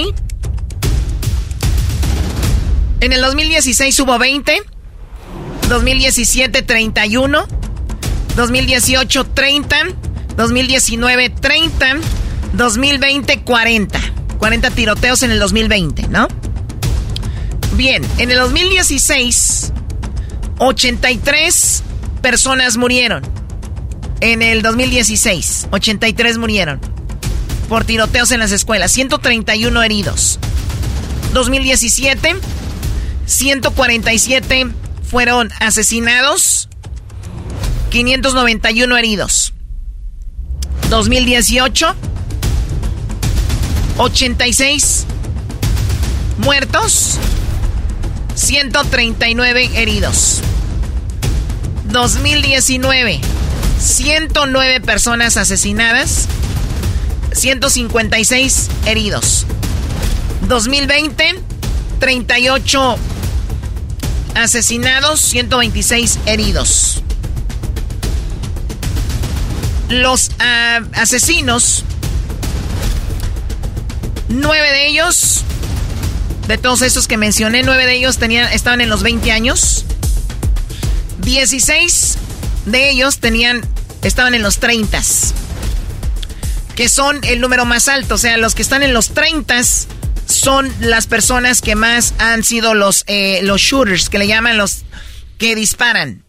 En el 2016 hubo 20. 2017 31. 2018 30. 2019 30. 2020 40. 40 tiroteos en el 2020, ¿no? Bien, en el 2016, 83 personas murieron. En el 2016, 83 murieron por tiroteos en las escuelas, 131 heridos. 2017, 147 fueron asesinados, 591 heridos. 2018, 86 muertos, 139 heridos. 2019, 109 personas asesinadas, 156 heridos. 2020, 38 asesinados, 126 heridos. Los ah, asesinos, nueve de ellos, de todos esos que mencioné, nueve de ellos tenían, estaban en los 20 años. 16 de ellos tenían, estaban en los 30 que son el número más alto. O sea, los que están en los 30 son las personas que más han sido los, eh, los shooters, que le llaman los que disparan.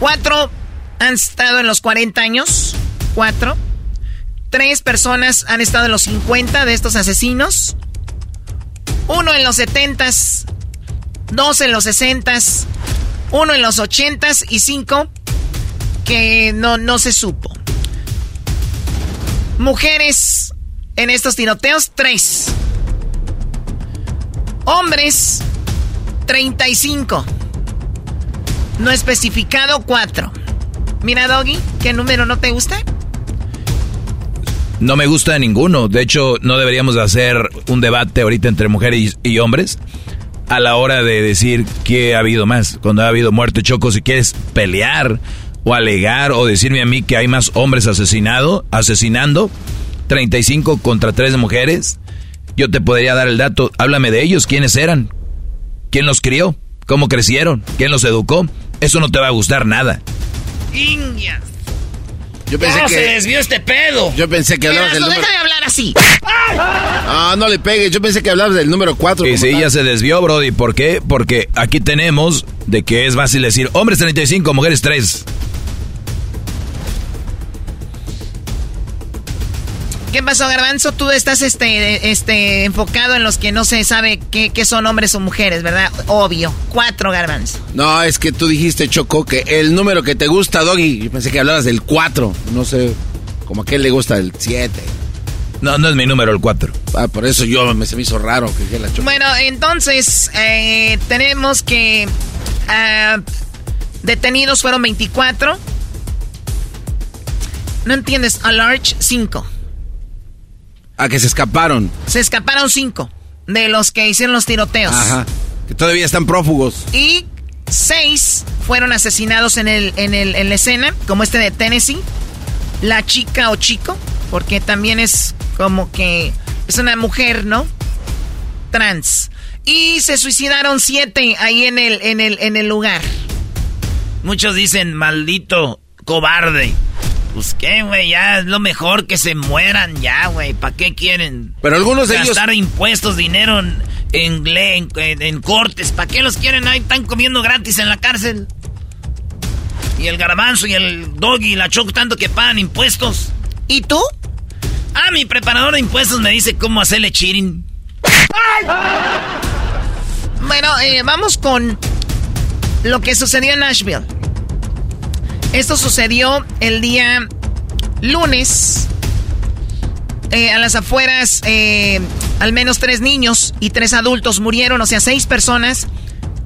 Cuatro han estado en los 40 años. Cuatro. Tres personas han estado en los 50 de estos asesinos. Uno en los 70 dos en los 60 uno en los 80 y cinco que no, no se supo. Mujeres en estos tiroteos, tres. Hombres, 35. No especificado, cuatro. Mira, Doggy, ¿qué número no te gusta? No me gusta ninguno. De hecho, no deberíamos de hacer un debate ahorita entre mujeres y, y hombres a la hora de decir qué ha habido más. Cuando ha habido muerte choco, si quieres pelear o alegar o decirme a mí que hay más hombres asesinado, asesinando, 35 contra 3 de mujeres, yo te podría dar el dato. Háblame de ellos, quiénes eran, quién los crió, cómo crecieron, quién los educó. Eso no te va a gustar nada. India. Yo pensé ¿Cómo que. se desvió este pedo? Yo pensé que hablabas del número. deja de hablar así. Ah, no le pegues. Yo pensé que hablabas del número 4. Y sí, ya se desvió, Brody. ¿Por qué? Porque aquí tenemos de que es fácil decir hombres 35, mujeres 3. ¿Qué pasó, Garbanzo? Tú estás este, este, enfocado en los que no se sabe qué, qué son hombres o mujeres, ¿verdad? Obvio. Cuatro, Garbanzo. No, es que tú dijiste, Choco, que el número que te gusta, Doggy. Yo pensé que hablabas del 4. No sé. Como a qué le gusta el 7. No, no es mi número el 4. Ah, por eso yo me, se me hizo raro que la Choco. Bueno, entonces eh, tenemos que ah, detenidos fueron 24. No entiendes, a large 5. Ah, que se escaparon. Se escaparon 5 de los que hicieron los tiroteos. Ajá. Que todavía están prófugos. Y 6 fueron asesinados en, el, en, el, en la escena, como este de Tennessee. La chica o chico, porque también es como que es una mujer, ¿no? Trans. Y se suicidaron 7 ahí en el, en, el, en el lugar. Muchos dicen, maldito cobarde. Pues qué, güey, ya es lo mejor que se mueran ya, güey. ¿Para qué quieren? Pero algunos de ellos- Gastar impuestos, dinero en, en, gle- en- en- en cortes. ¿Para qué los quieren? Ahí están comiendo gratis en la cárcel. Y el garbanzo y el doggy y la choco tanto que pagan impuestos. ¿Y tú? Ah, mi preparador de impuestos me dice cómo hacerle cheating. Bueno, eh, vamos con lo que sucedió en Nashville. Esto sucedió el día lunes eh, a las afueras, eh, al menos tres niños y tres adultos murieron, o sea, seis personas,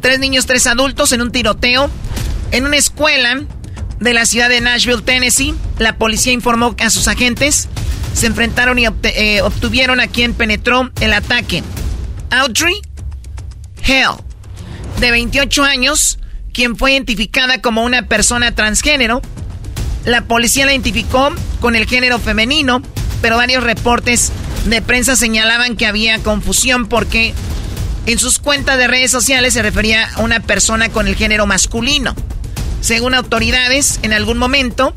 tres niños, tres adultos en un tiroteo en una escuela de la ciudad de Nashville, Tennessee. La policía informó a sus agentes se enfrentaron y eh, obtuvieron a quien penetró el ataque. Audrey Hell, de 28 años, quien fue identificada como una persona transgénero. La policía la identificó con el género femenino, pero varios reportes de prensa señalaban que había confusión porque en sus cuentas de redes sociales se refería a una persona con el género masculino. Según autoridades, en algún momento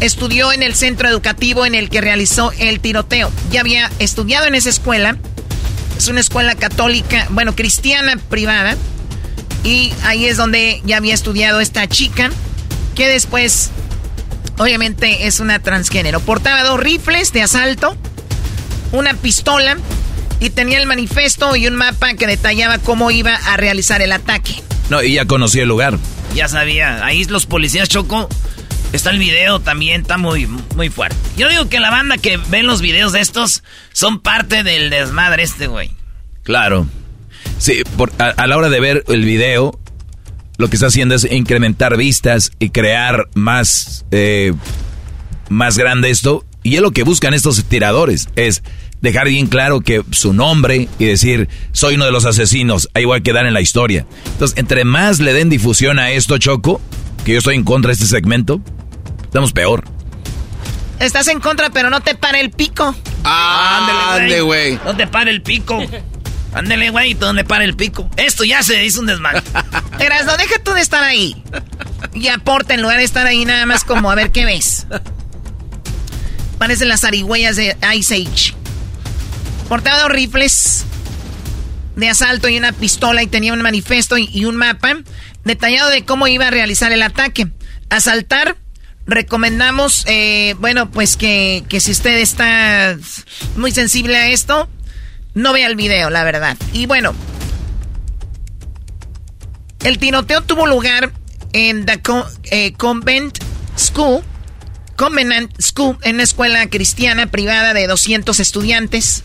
estudió en el centro educativo en el que realizó el tiroteo. Ya había estudiado en esa escuela. Es una escuela católica, bueno, cristiana privada. Y ahí es donde ya había estudiado esta chica, que después, obviamente, es una transgénero. Portaba dos rifles de asalto, una pistola y tenía el manifiesto y un mapa que detallaba cómo iba a realizar el ataque. No, y ya conocía el lugar. Ya sabía, ahí los policías chocó. Está el video también, está muy, muy fuerte. Yo digo que la banda que ven los videos de estos son parte del desmadre este, güey. Claro. Sí, a, la hora de ver el video, lo que está haciendo es incrementar vistas y crear más, eh, más grande esto. Y es lo que buscan estos tiradores, es dejar bien claro que su nombre y decir, soy uno de los asesinos, ahí voy a quedar en la historia. Entonces, entre más le den difusión a esto, Choco, que yo estoy en contra de este segmento, estamos peor. Estás en contra, pero no te pare el pico. Ah, ándale, güey. No te pare el pico. Ándale, güey, le pare el pico. Esto ya se hizo un desmadre. no deja tú de estar ahí. Y aporta en lugar de estar ahí nada más como a ver qué ves. Parecen las arigüeyas de Ice Age. Portaba dos rifles de asalto y una pistola y tenía un manifiesto y, un mapa detallado de cómo iba a realizar el ataque. Asaltar, recomendamos, eh, bueno, pues que, que si usted está muy sensible a esto, no vea el video, la verdad. Y bueno, el tiroteo tuvo lugar en The eh, Convent School, Convenant School, en una escuela cristiana privada de 200 estudiantes.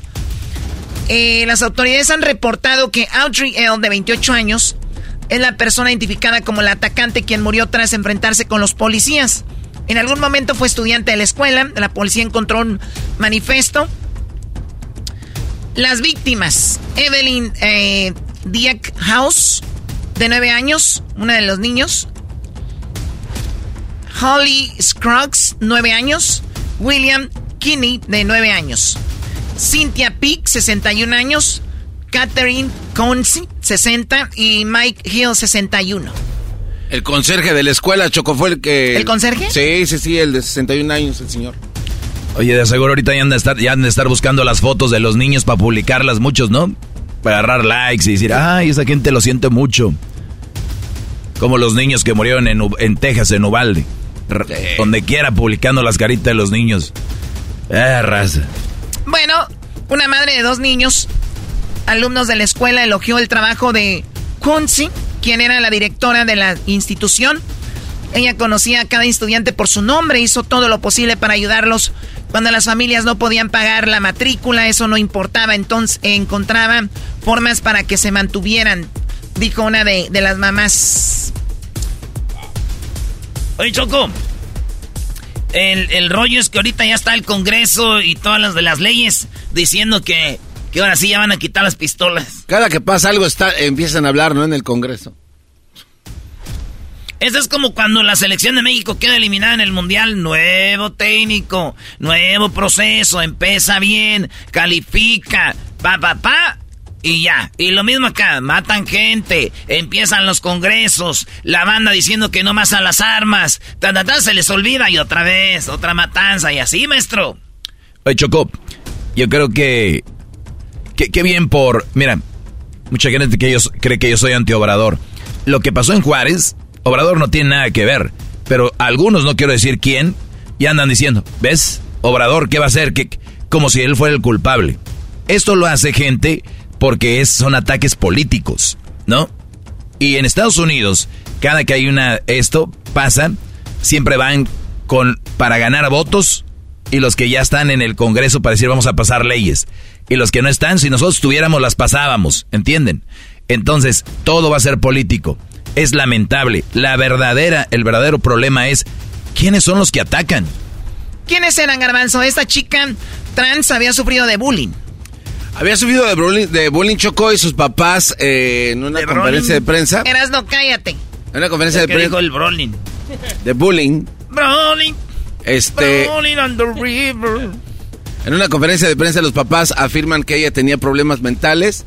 Eh, las autoridades han reportado que Audrey L., de 28 años, es la persona identificada como la atacante quien murió tras enfrentarse con los policías. En algún momento fue estudiante de la escuela, la policía encontró un manifiesto. Las víctimas, Evelyn eh, House, de 9 años, una de los niños. Holly Scruggs, 9 años. William Kinney, de 9 años. Cynthia Peak, 61 años. Catherine Consi, 60. Y Mike Hill, 61. El conserje de la escuela, Choco, fue el que... ¿El conserje? Sí, sí, sí, el de 61 años, el señor. Oye, de seguro ahorita ya han de estar, ya han de estar buscando las fotos de los niños para publicarlas muchos, ¿no? Para agarrar likes y decir, ay, esa gente lo siente mucho. Como los niños que murieron en, en Texas, en Uvalde. Donde quiera publicando las caritas de los niños. Eh, raza. Bueno, una madre de dos niños, alumnos de la escuela, elogió el trabajo de Quincy, quien era la directora de la institución. Ella conocía a cada estudiante por su nombre, hizo todo lo posible para ayudarlos cuando las familias no podían pagar la matrícula, eso no importaba, entonces encontraba formas para que se mantuvieran, dijo una de, de las mamás. Oye, Choco, el, rollo es que ahorita ya está el Congreso y todas las de las leyes diciendo que, que ahora sí ya van a quitar las pistolas. Cada que pasa algo está, empiezan a hablar, ¿no? En el Congreso. Eso es como cuando la selección de México queda eliminada en el Mundial. Nuevo técnico, nuevo proceso, empieza bien, califica, pa, pa, pa, y ya. Y lo mismo acá, matan gente, empiezan los congresos, la banda diciendo que no más a las armas, ta, se les olvida y otra vez, otra matanza y así, maestro. Oye, Chocó, yo creo que, que, bien por, mira, mucha gente que ellos cree que yo soy antiobrador. Lo que pasó en Juárez, Obrador no tiene nada que ver, pero algunos, no quiero decir quién, ya andan diciendo, ¿ves? Obrador, ¿qué va a hacer? Como si él fuera el culpable. Esto lo hace gente porque es, son ataques políticos, ¿no? Y en Estados Unidos, cada que hay una esto pasa, siempre van con para ganar votos y los que ya están en el Congreso para decir vamos a pasar leyes. Y los que no están, si nosotros tuviéramos, las pasábamos, ¿entienden? Entonces, todo va a ser político. Es lamentable. La verdadera, el verdadero problema es, ¿quiénes son los que atacan? ¿Quiénes eran, Garbanzo? Esta chica trans había sufrido de bullying. Había sufrido de bullying, de bullying Chocó y sus papás eh, en una conferencia de prensa. Eras no, cállate. En una conferencia de ¿Qué prensa. dijo el Brolin? De bullying. Brolin. Este. Brolin on the river. En una conferencia de prensa los papás afirman que ella tenía problemas mentales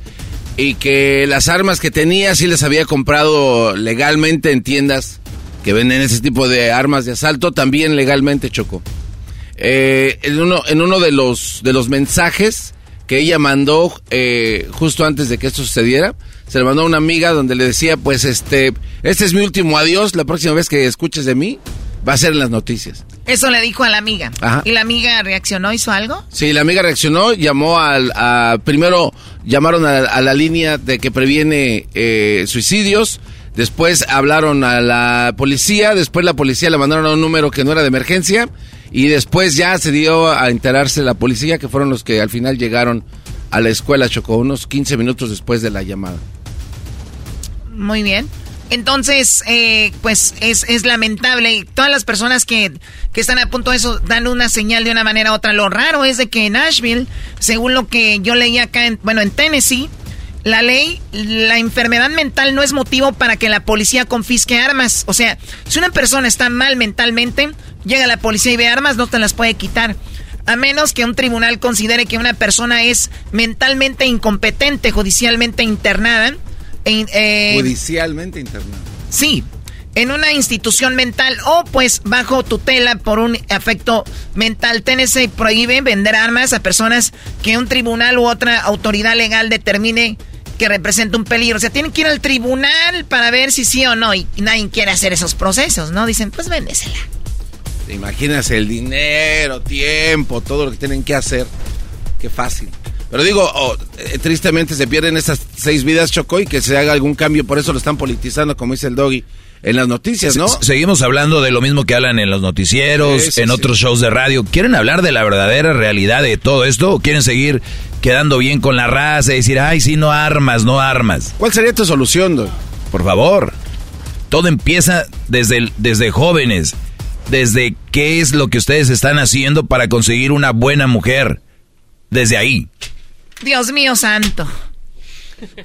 y que las armas que tenía sí las había comprado legalmente en tiendas que venden ese tipo de armas de asalto, también legalmente chocó. Eh, en uno, en uno de los de los mensajes que ella mandó eh, justo antes de que esto sucediera, se le mandó a una amiga donde le decía, pues este, este es mi último adiós, la próxima vez que escuches de mí va a ser en las noticias. Eso le dijo a la amiga. Ajá. ¿Y la amiga reaccionó, hizo algo? Sí, la amiga reaccionó, llamó al, a, primero llamaron a, a la línea de que previene eh, suicidios, después hablaron a la policía, después la policía le mandaron a un número que no era de emergencia y después ya se dio a enterarse la policía que fueron los que al final llegaron a la escuela Chocó, unos 15 minutos después de la llamada. Muy bien. Entonces, eh, pues es, es lamentable. Y todas las personas que, que están a punto de eso dan una señal de una manera u otra. Lo raro es de que en Nashville, según lo que yo leí acá, en, bueno, en Tennessee, la ley, la enfermedad mental no es motivo para que la policía confisque armas. O sea, si una persona está mal mentalmente, llega la policía y ve armas, no te las puede quitar. A menos que un tribunal considere que una persona es mentalmente incompetente, judicialmente internada. Eh, Judicialmente internado. Sí, en una institución mental o pues bajo tutela por un afecto mental. Tennessee prohíbe vender armas a personas que un tribunal u otra autoridad legal determine que representa un peligro. O sea, tienen que ir al tribunal para ver si sí o no. Y nadie quiere hacer esos procesos, ¿no? Dicen, pues véndesela. ¿Te imaginas el dinero, tiempo, todo lo que tienen que hacer? Qué fácil. Pero digo, oh, eh, tristemente se pierden estas seis vidas, Chocó, y que se haga algún cambio. Por eso lo están politizando, como dice el doggy, en las noticias, ¿no? Se- Seguimos hablando de lo mismo que hablan en los noticieros, Sí, sí, en sí. otros shows de radio. ¿Quieren hablar de la verdadera realidad de todo esto o quieren seguir quedando bien con la raza y decir, ay, sí, no armas, no armas? ¿Cuál sería tu solución, Doggy? Por favor. Todo empieza desde, el- desde jóvenes, desde qué es lo que ustedes están haciendo para conseguir una buena mujer. Desde ahí. Dios mío santo.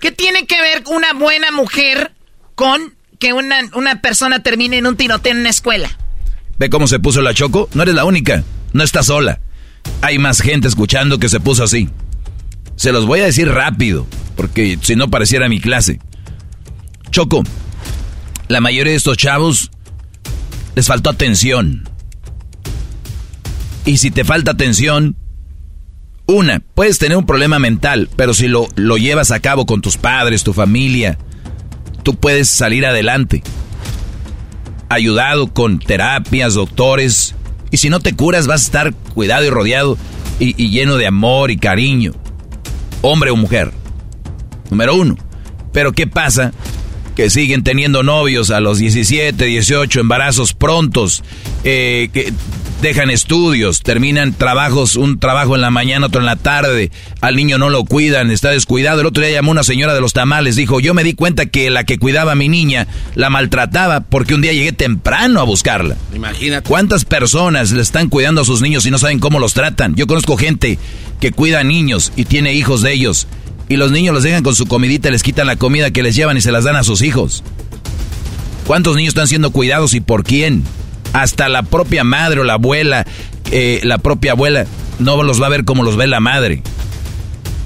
¿Qué tiene que ver una buena mujer con que una, una persona termine en un tiroteo en una escuela? ¿Ve cómo se puso la Choco? No eres la única. No estás sola. Hay más gente escuchando que se puso así. Se los voy a decir rápido, porque si no pareciera mi clase. Choco, la mayoría de estos chavos les faltó atención. Y si te falta atención, una, puedes tener un problema mental, pero si lo, lo llevas a cabo con tus padres, tu familia, tú puedes salir adelante ayudado con terapias, doctores. Y si no te curas, vas a estar cuidado y rodeado y, y lleno de amor y cariño. Hombre o mujer. Número uno. Pero ¿qué pasa? Que siguen teniendo novios a los 17, 18, embarazos prontos, eh, que dejan estudios, terminan trabajos, un trabajo en la mañana, otro en la tarde, al niño no lo cuidan, está descuidado. El otro día llamó una señora de los tamales, dijo, yo me di cuenta que la que cuidaba a mi niña la maltrataba porque un día llegué temprano a buscarla. Imagínate. ¿Cuántas personas le están cuidando a sus niños y no saben cómo los tratan? Yo conozco gente que cuida a niños y tiene hijos de ellos. Y los niños los dejan con su comidita, les quitan la comida que les llevan y se las dan a sus hijos. ¿Cuántos niños están siendo cuidados y por quién? Hasta la propia madre o la abuela, eh, la propia abuela, no los va a ver como los ve la madre.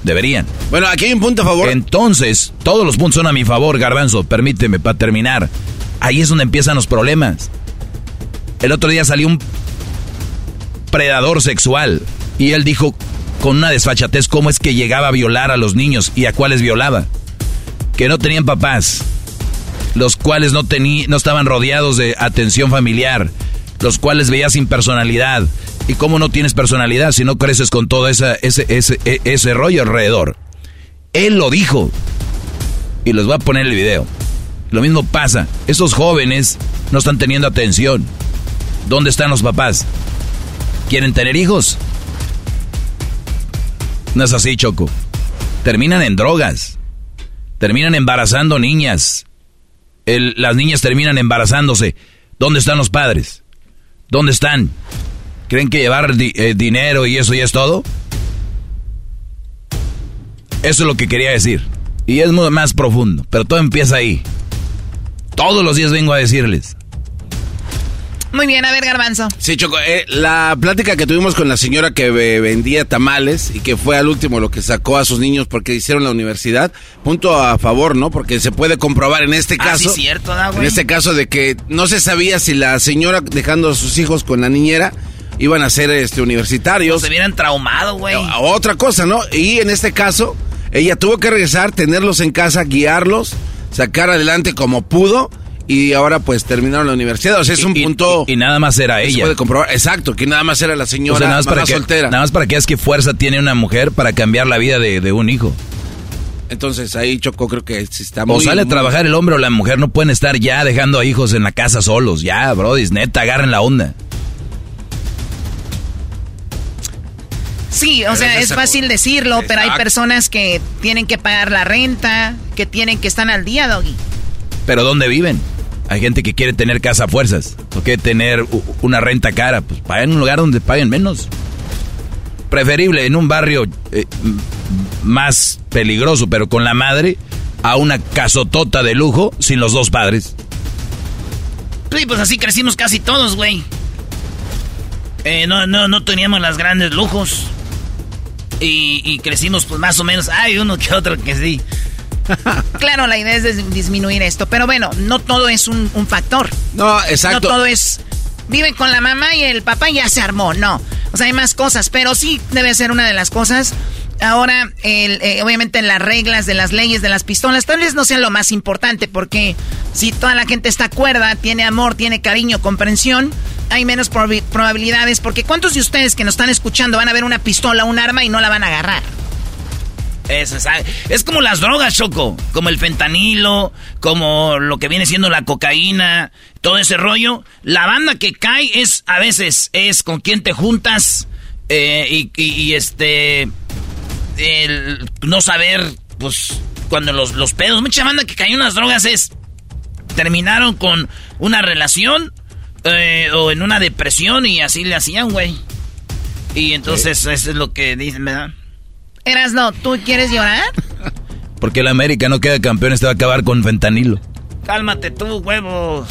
Deberían. Bueno, aquí hay un punto a favor. Entonces, todos los puntos son a mi favor, Garbanzo. Permíteme para terminar. Ahí es donde empiezan los problemas. El otro día salió un predador sexual y él dijo con una desfachatez cómo es que llegaba a violar a los niños y a cuáles violaba. Que no tenían papás, los cuales no, tení, no estaban rodeados de atención familiar, los cuales veía sin personalidad. ¿Y cómo no tienes personalidad si no creces con todo esa, ese, ese, e- ese rollo alrededor? Él lo dijo. Y les voy a poner el video. Lo mismo pasa. Esos jóvenes no están teniendo atención. ¿Dónde están los papás? quieren tener hijos. No es así, Choco. Terminan en drogas. Terminan embarazando niñas. las niñas terminan embarazándose. ¿Dónde están los padres? ¿Dónde están? ¿Creen que llevar eh, dinero y eso ya es todo? Eso es lo que quería decir. Y es más profundo, pero todo empieza ahí. Todos los días vengo a decirles. Muy bien, a ver, Garbanzo. Sí, Choco, eh, la plática que tuvimos con la señora que vendía tamales y que fue al último lo que sacó a sus niños porque hicieron la universidad, punto a favor, ¿no? Porque se puede comprobar en este caso. Ah, sí, cierto, da, En este caso de que no se sabía si la señora dejando a sus hijos con la niñera iban a ser este, universitarios. se hubieran traumado, güey. Otra cosa, ¿no? Y en este caso, ella tuvo que regresar, tenerlos en casa, guiarlos, sacar adelante como pudo y ahora pues terminaron la universidad. O sea, es un punto... Y, nada más era ella. Se puede comprobar. Exacto, que nada más era la señora nada más para soltera. nada más para que es que fuerza tiene una mujer para cambiar la vida de, un hijo. Entonces ahí Choco creo que está muy... O sale a trabajar el hombre o la mujer, no pueden estar ya dejando a hijos en la casa solos. Ya, brody, neta, agarren la onda. Sí, o sea, es fácil decirlo, pero hay personas que tienen que pagar la renta, que tienen que estar al día, Doggy. ¿Pero dónde viven? Hay gente que quiere tener casa a fuerzas, o quiere tener una renta cara, pues paguen en un lugar donde paguen menos. Preferible en un barrio eh, más peligroso, pero con la madre, a una casotota de lujo sin los dos padres. Sí, pues así crecimos casi todos, güey. Eh, no, no, no teníamos las grandes lujos. Y, y, crecimos pues más o menos. Hay uno que otro que sí. claro, la idea es disminuir esto, pero bueno, no todo es un, factor. No, exacto. No todo es vive con la mamá y el papá ya se armó, no. O sea, hay más cosas, pero sí debe ser una de las cosas. Ahora, el, eh, obviamente las reglas de las leyes de las pistolas tal vez no sean lo más importante, porque si toda la gente está cuerda, tiene amor, tiene cariño, comprensión, hay menos probabilidades, porque ¿cuántos de ustedes que nos están escuchando van a ver una pistola, un arma y no la van a agarrar? Es, es como las drogas, Choco. Como el fentanilo, como lo que viene siendo la cocaína, todo ese rollo. La banda que cae es, a veces, es con quien te juntas eh, y, este. El no saber, pues, cuando los, los pedos. Mucha banda que cayó en las drogas es. Terminaron con una relación eh, o en una depresión y así le hacían, güey. Y entonces, eso es lo que dicen, ¿verdad? No, ¿tú quieres llorar? Porque el América no queda campeón, este va a acabar con fentanilo. Cálmate tú, huevos.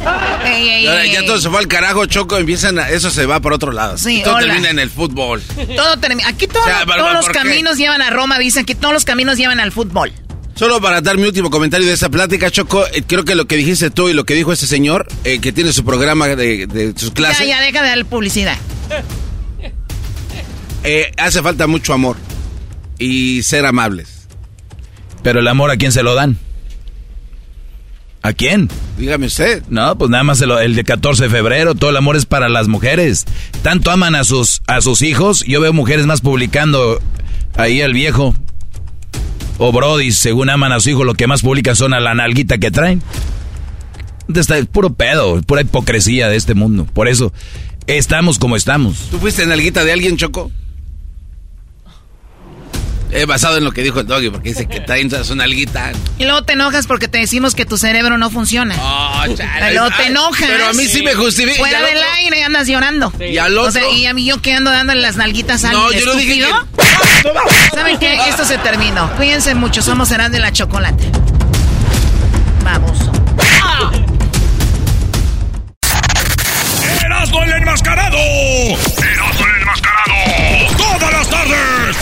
ya, todo se fue al carajo, Choco, empiezan a, eso se va por otro lado. Sí, todo termina en el fútbol. Todo termina. Aquí todos los caminos llevan a Roma, dicen que todos los caminos llevan al fútbol. Solo para dar mi último comentario de esa plática, Choco, eh, creo que lo que dijiste tú y lo que dijo ese señor, eh, que tiene su programa de, de sus clases. Ya, ya, deja de dar publicidad. Eh, hace falta mucho amor y ser amables. Pero el amor a quién se lo dan? ¿A quién? Dígame usted. No, pues nada más el, de 14 de febrero, todo el amor es para las mujeres. Tanto aman a sus, a sus hijos, yo veo mujeres más publicando ahí al viejo. O Brody, según aman a su hijo, lo que más publican son a la nalguita que traen. Está, es puro pedo, pura hipocresía de este mundo. Por eso, estamos como estamos. ¿Tú fuiste nalguita de alguien, Choco? He basado en lo que dijo el doggy, porque dice que traen una alguita. Y luego te enojas porque te decimos que tu cerebro no funciona. Oh, chale. Luego te enojas. Pero a mí sí, me justifica. Fuera del aire andas llorando. Y al otro. O sea, y a mí yo que ando dándole las nalguitas a No, yo no dije ¿Saben qué? Esto se terminó. Cuídense mucho, somos Serán de la Chocolate. Vamos. ¡Erasmo el enmascarado! ¡Erasmo el enmascarado! ¡Todas las tardes!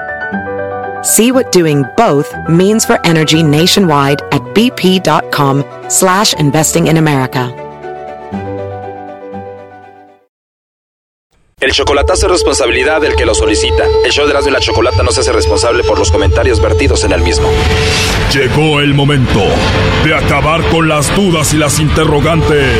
See what doing both means for energy nationwide at bp.com slash investing in America. El chocolatazo es responsabilidad del que lo solicita. El show de Erasmo y la Chocolata no se hace responsable por los comentarios vertidos en el mismo. Llegó el momento de acabar con las dudas y las interrogantes.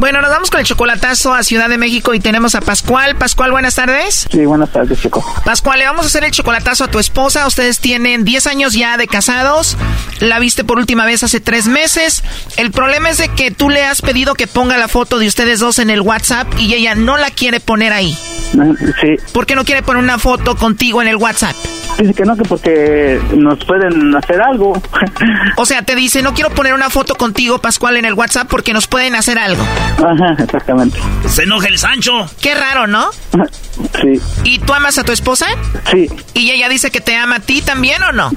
Bueno, nos vamos con el chocolatazo a Ciudad de México y tenemos a Pascual. Pascual, buenas tardes. Sí, buenas tardes, Chico. Pascual, le vamos a hacer el chocolatazo a tu esposa. Ustedes tienen 10 años ya de casados. La viste por última vez hace tres meses. El problema es de que tú le has pedido que ponga la foto de ustedes dos en el WhatsApp y ella no la quiere poner ahí. Sí. ¿Por qué no quiere poner una foto contigo en el WhatsApp? Dice que no, que porque nos pueden hacer algo. O sea, te dice, no quiero poner una foto contigo, Pascual, en el WhatsApp porque nos pueden hacer algo. Ajá, exactamente. Se enoja el Sancho. Qué raro, ¿no? Sí. ¿Y tú amas a tu esposa? Sí. ¿Y ella dice que te ama a ti también o no?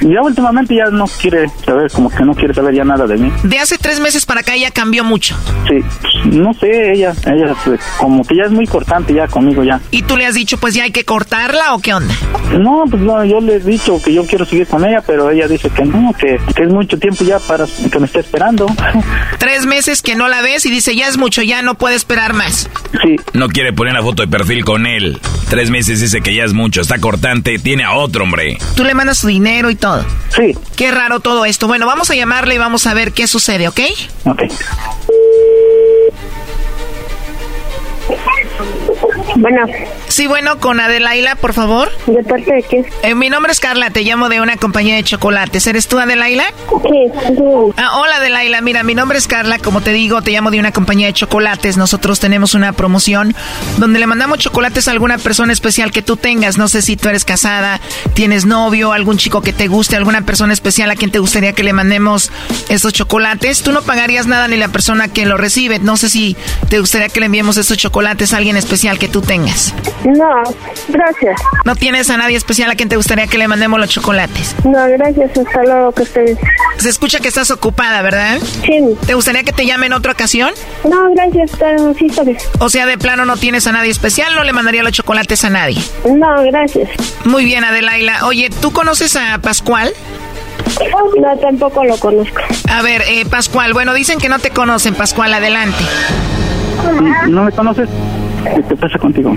Ya últimamente ya no quiere saber, como que no quiere saber ya nada de mí. De hace tres meses para acá ella cambió mucho. Sí, pues, no sé, ella, ella pues, como que ya es muy cortante ya conmigo ya. ¿Y tú le has dicho, pues ya hay que cortarla o qué onda? No, pues no, yo le he dicho que yo quiero seguir con ella, pero ella dice que no, que, que es mucho tiempo ya para que me esté esperando. Tres meses que no la ves y dice, ya es mucho, ya no puede esperar más. Sí. No quiere poner la foto de perfil con él. Tres meses dice que ya es mucho, está cortante, tiene a otro hombre. Tú le mandas su dinero y todo. Sí. Qué raro todo esto. Bueno, vamos a llamarle y vamos a ver qué sucede, ¿ok? Ok. Bueno. Sí, bueno, con Adelaila, por favor. ¿De parte de qué? Eh, mi nombre es Carla, te llamo de una compañía de chocolates. ¿Eres tú, Adelaila? Sí, sí. Ah, hola, Adelaila. Mira, mi nombre es Carla. Como te digo, te llamo de una compañía de chocolates. Nosotros tenemos una promoción donde le mandamos chocolates a alguna persona especial que tú tengas. No sé si tú eres casada, tienes novio, algún chico que te guste, alguna persona especial a quien te gustaría que le mandemos estos chocolates. Tú no pagarías nada ni la persona que lo recibe. No sé si te gustaría que le enviemos estos chocolates a alguien especial que tú tengas. No, gracias. ¿No tienes a nadie especial a quien te gustaría que le mandemos los chocolates? No, gracias. Hasta luego que estés. Se escucha que estás ocupada, ¿verdad? Sí. ¿Te gustaría que te llame en otra ocasión? No, gracias. Sí, bien. O sea, de plano no tienes a nadie especial, no le mandaría los chocolates a nadie. No, gracias. Muy bien, Adelaila. Oye, ¿tú conoces a Pascual? No, tampoco lo conozco. A ver, eh, Pascual, bueno, dicen que no te conocen, Pascual, adelante. ¿No me conoces? ¿Qué te pasa contigo?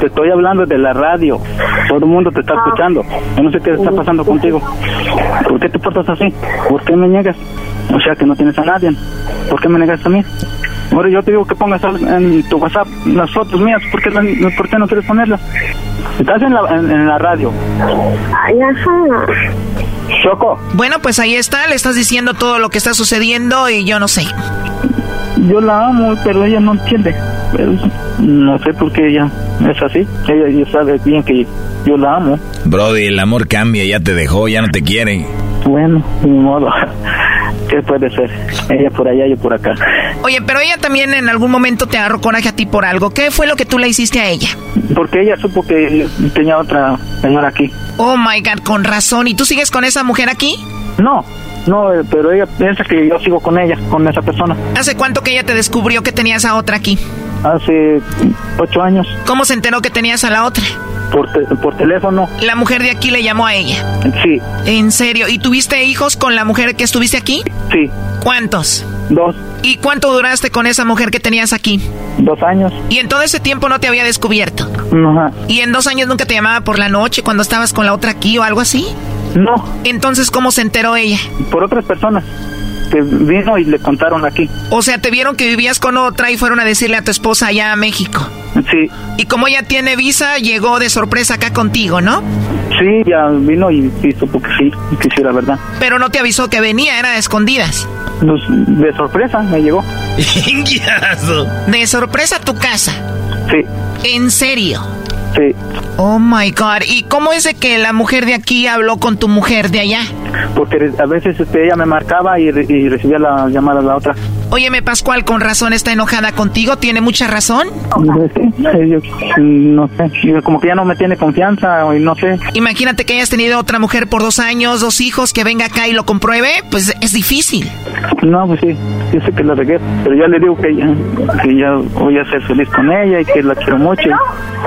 Te estoy hablando de la radio. Todo el mundo te está escuchando. Yo no sé qué está pasando contigo. ¿Por qué te portas así? ¿Por qué me niegas? O sea que no tienes a nadie. ¿Por qué me negas a mí? Ahora yo te digo que pongas en tu WhatsApp las fotos mías. ¿Por qué, no- por qué no quieres ponerlas? Estás en la, en, en la radio. Ay, ajá. Choco, Bueno, pues ahí está, le estás diciendo todo lo que está sucediendo y yo no sé. yo la amo, pero ella no entiende. Pero no sé por qué ella es así. Ella, ella sabe bien que yo la amo. Brody, el amor cambia, ya te dejó, ya no te quiere. Bueno, ni modo. ¿Qué puede ser? Ella por allá, yo por acá. Oye, pero ella también en algún momento te agarró coraje a ti por algo. ¿Qué fue lo que tú le hiciste a ella? Porque ella supo que tenía otra señora aquí. Oh my god, con razón. ¿Y tú sigues con esa mujer aquí? No, no, eh, pero ella piensa que yo sigo con ella, con esa persona. ¿Hace cuánto que ella te descubrió que tenías a otra aquí? Hace ocho años, ¿Cómo se enteró que tenías a la otra? por, te- por teléfono. La mujer de aquí le llamó a ella. Sí, ¿En serio? ¿Y tuviste hijos con la mujer que estuviste aquí? sí, ¿Cuántos? dos, ¿Y cuánto duraste con esa mujer que tenías aquí? dos años. Y en todo ese tiempo no te había descubierto. Ajá. ¿Y en dos años nunca te llamaba por la noche cuando estabas con la otra aquí o algo así? No, Entonces, ¿cómo se enteró ella? por otras personas que vino y le contaron aquí. O sea, te vieron que vivías con otra y fueron a decirle a tu esposa allá a México. Sí, Y como ella tiene visa, llegó de sorpresa acá contigo, ¿no? sí, ya vino y, y supo que sí, que sí era verdad. Pero no te avisó que venía, era de escondidas. Pues, de sorpresa me llegó. De sorpresa a tu casa. Sí, ¿En serio? Sí. Oh my god. ¿Y cómo es de que la mujer de aquí habló con tu mujer de allá? Porque a veces este, ella me marcaba y, y recibía la llamada de la otra. Óyeme, Pascual, con razón está enojada contigo. ¿Tiene mucha razón? Pues sí, eh, yo, mm, no sé, como que ya no me tiene confianza no sé. Imagínate que hayas tenido otra mujer por dos años, dos hijos, que venga acá y lo compruebe, pues es difícil. No, pues sí, yo sé que la regué, pero ya le digo que ya, que ya voy a ser feliz con ella y que la quiero mucho.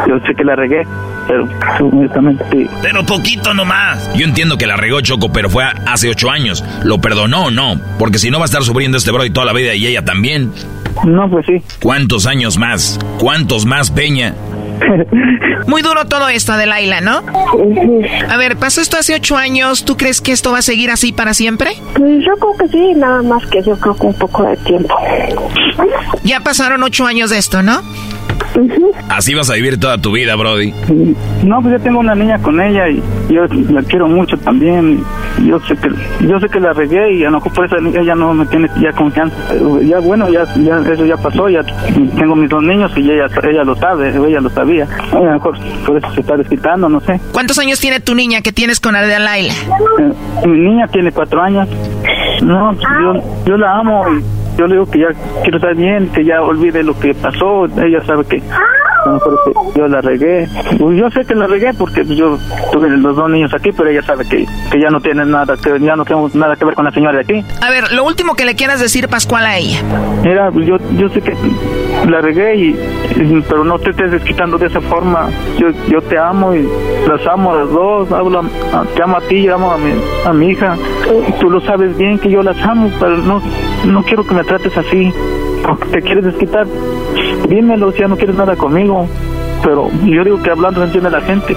Yo sé que la regué, pero honestamente sí. Pero poquito nomás. Yo entiendo que la regó Choco, pero fue hace ocho años. ¿Lo perdonó o no? Porque si no va a estar sufriendo este Brody toda la vida y ella también. No, pues sí. ¿Cuántos años más? ¿Cuántos más, Peña? Muy duro todo esto, Adelaila, ¿no? A ver, pasó esto hace ocho años. ¿Tú crees que esto va a seguir así para siempre? Pues yo creo que sí, nada más que yo creo que un poco de tiempo. Ya pasaron ocho años de esto, ¿no? Así vas a vivir toda tu vida, Brody. No, pues yo tengo una niña con ella y yo la quiero mucho también. Yo sé que yo sé que la regué y a lo mejor por eso ella no me tiene ya confianza. Ya bueno, ya, ya eso ya pasó, ya tengo mis dos niños y ella ella lo sabe, ella lo sabía. A lo mejor por eso se está desquitando, no sé. ¿Cuántos años tiene tu niña que tienes con Adelaila? Eh, mi niña tiene cuatro años. No, yo, yo la amo y yo le digo que ya quiero estar bien, que ya olvide lo que pasó. Ella sabe que a lo mejor que yo la regué. Pues yo sé que la regué porque yo tuve los dos niños aquí, pero ella sabe que, que ya no tiene nada que ya no tenemos nada que ver con la señora de aquí. A ver, lo último que le quieras decir, Pascual, a ella. Mira, pues yo, yo sé que la regué, y, y- pero no te estés desquitando de esa forma. Yo, yo te amo y las amo a las dos. Hablo, a- te amo a ti y amo a mi, a mi hija. Tú lo sabes bien que yo las amo, pero no, no quiero que me trates así. Porque te quieres desquitar. Dímelo si ya no quieres nada conmigo. Pero yo digo que hablando entiende la gente.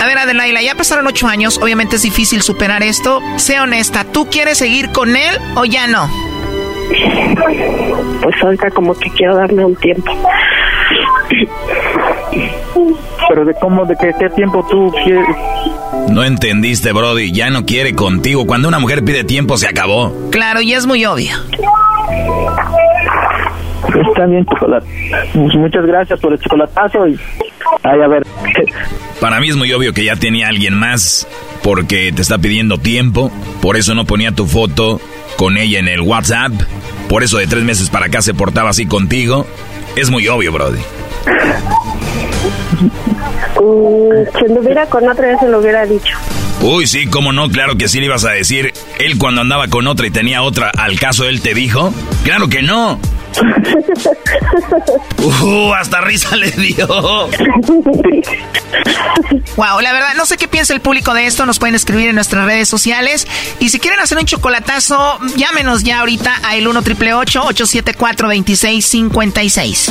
A ver, Adelaila, ya pasaron ocho años. Obviamente es difícil superar esto. Sé honesta, ¿tú quieres seguir con él o ya no? Pues ahorita como que quiero darme un tiempo. Pero de cómo, de qué, qué tiempo tú quieres. No entendiste, Brody. Ya no quiere contigo. Cuando una mujer pide tiempo, se acabó. Claro, y es muy obvio. Está bien, chocolate. Pues muchas gracias por el chocolatazo y. Ay, a ver. Para mí es muy obvio que ya tenía alguien más porque te está pidiendo tiempo. Por eso no ponía tu foto con ella en el WhatsApp. Por eso de tres meses para acá se portaba así contigo. Es muy obvio, Brody. Mm, si anduviera con otra ya se lo hubiera dicho. Uy, sí, cómo no, claro que sí le ibas a decir. Él cuando andaba con otra y tenía otra, ¿al caso él te dijo? Claro que no. Uh, hasta risa le dio. Wow, la verdad, no sé qué piensa el público de esto. Nos pueden escribir en nuestras redes sociales. Y si quieren hacer un chocolatazo, llámenos ya ahorita a el 1 triple 874 2656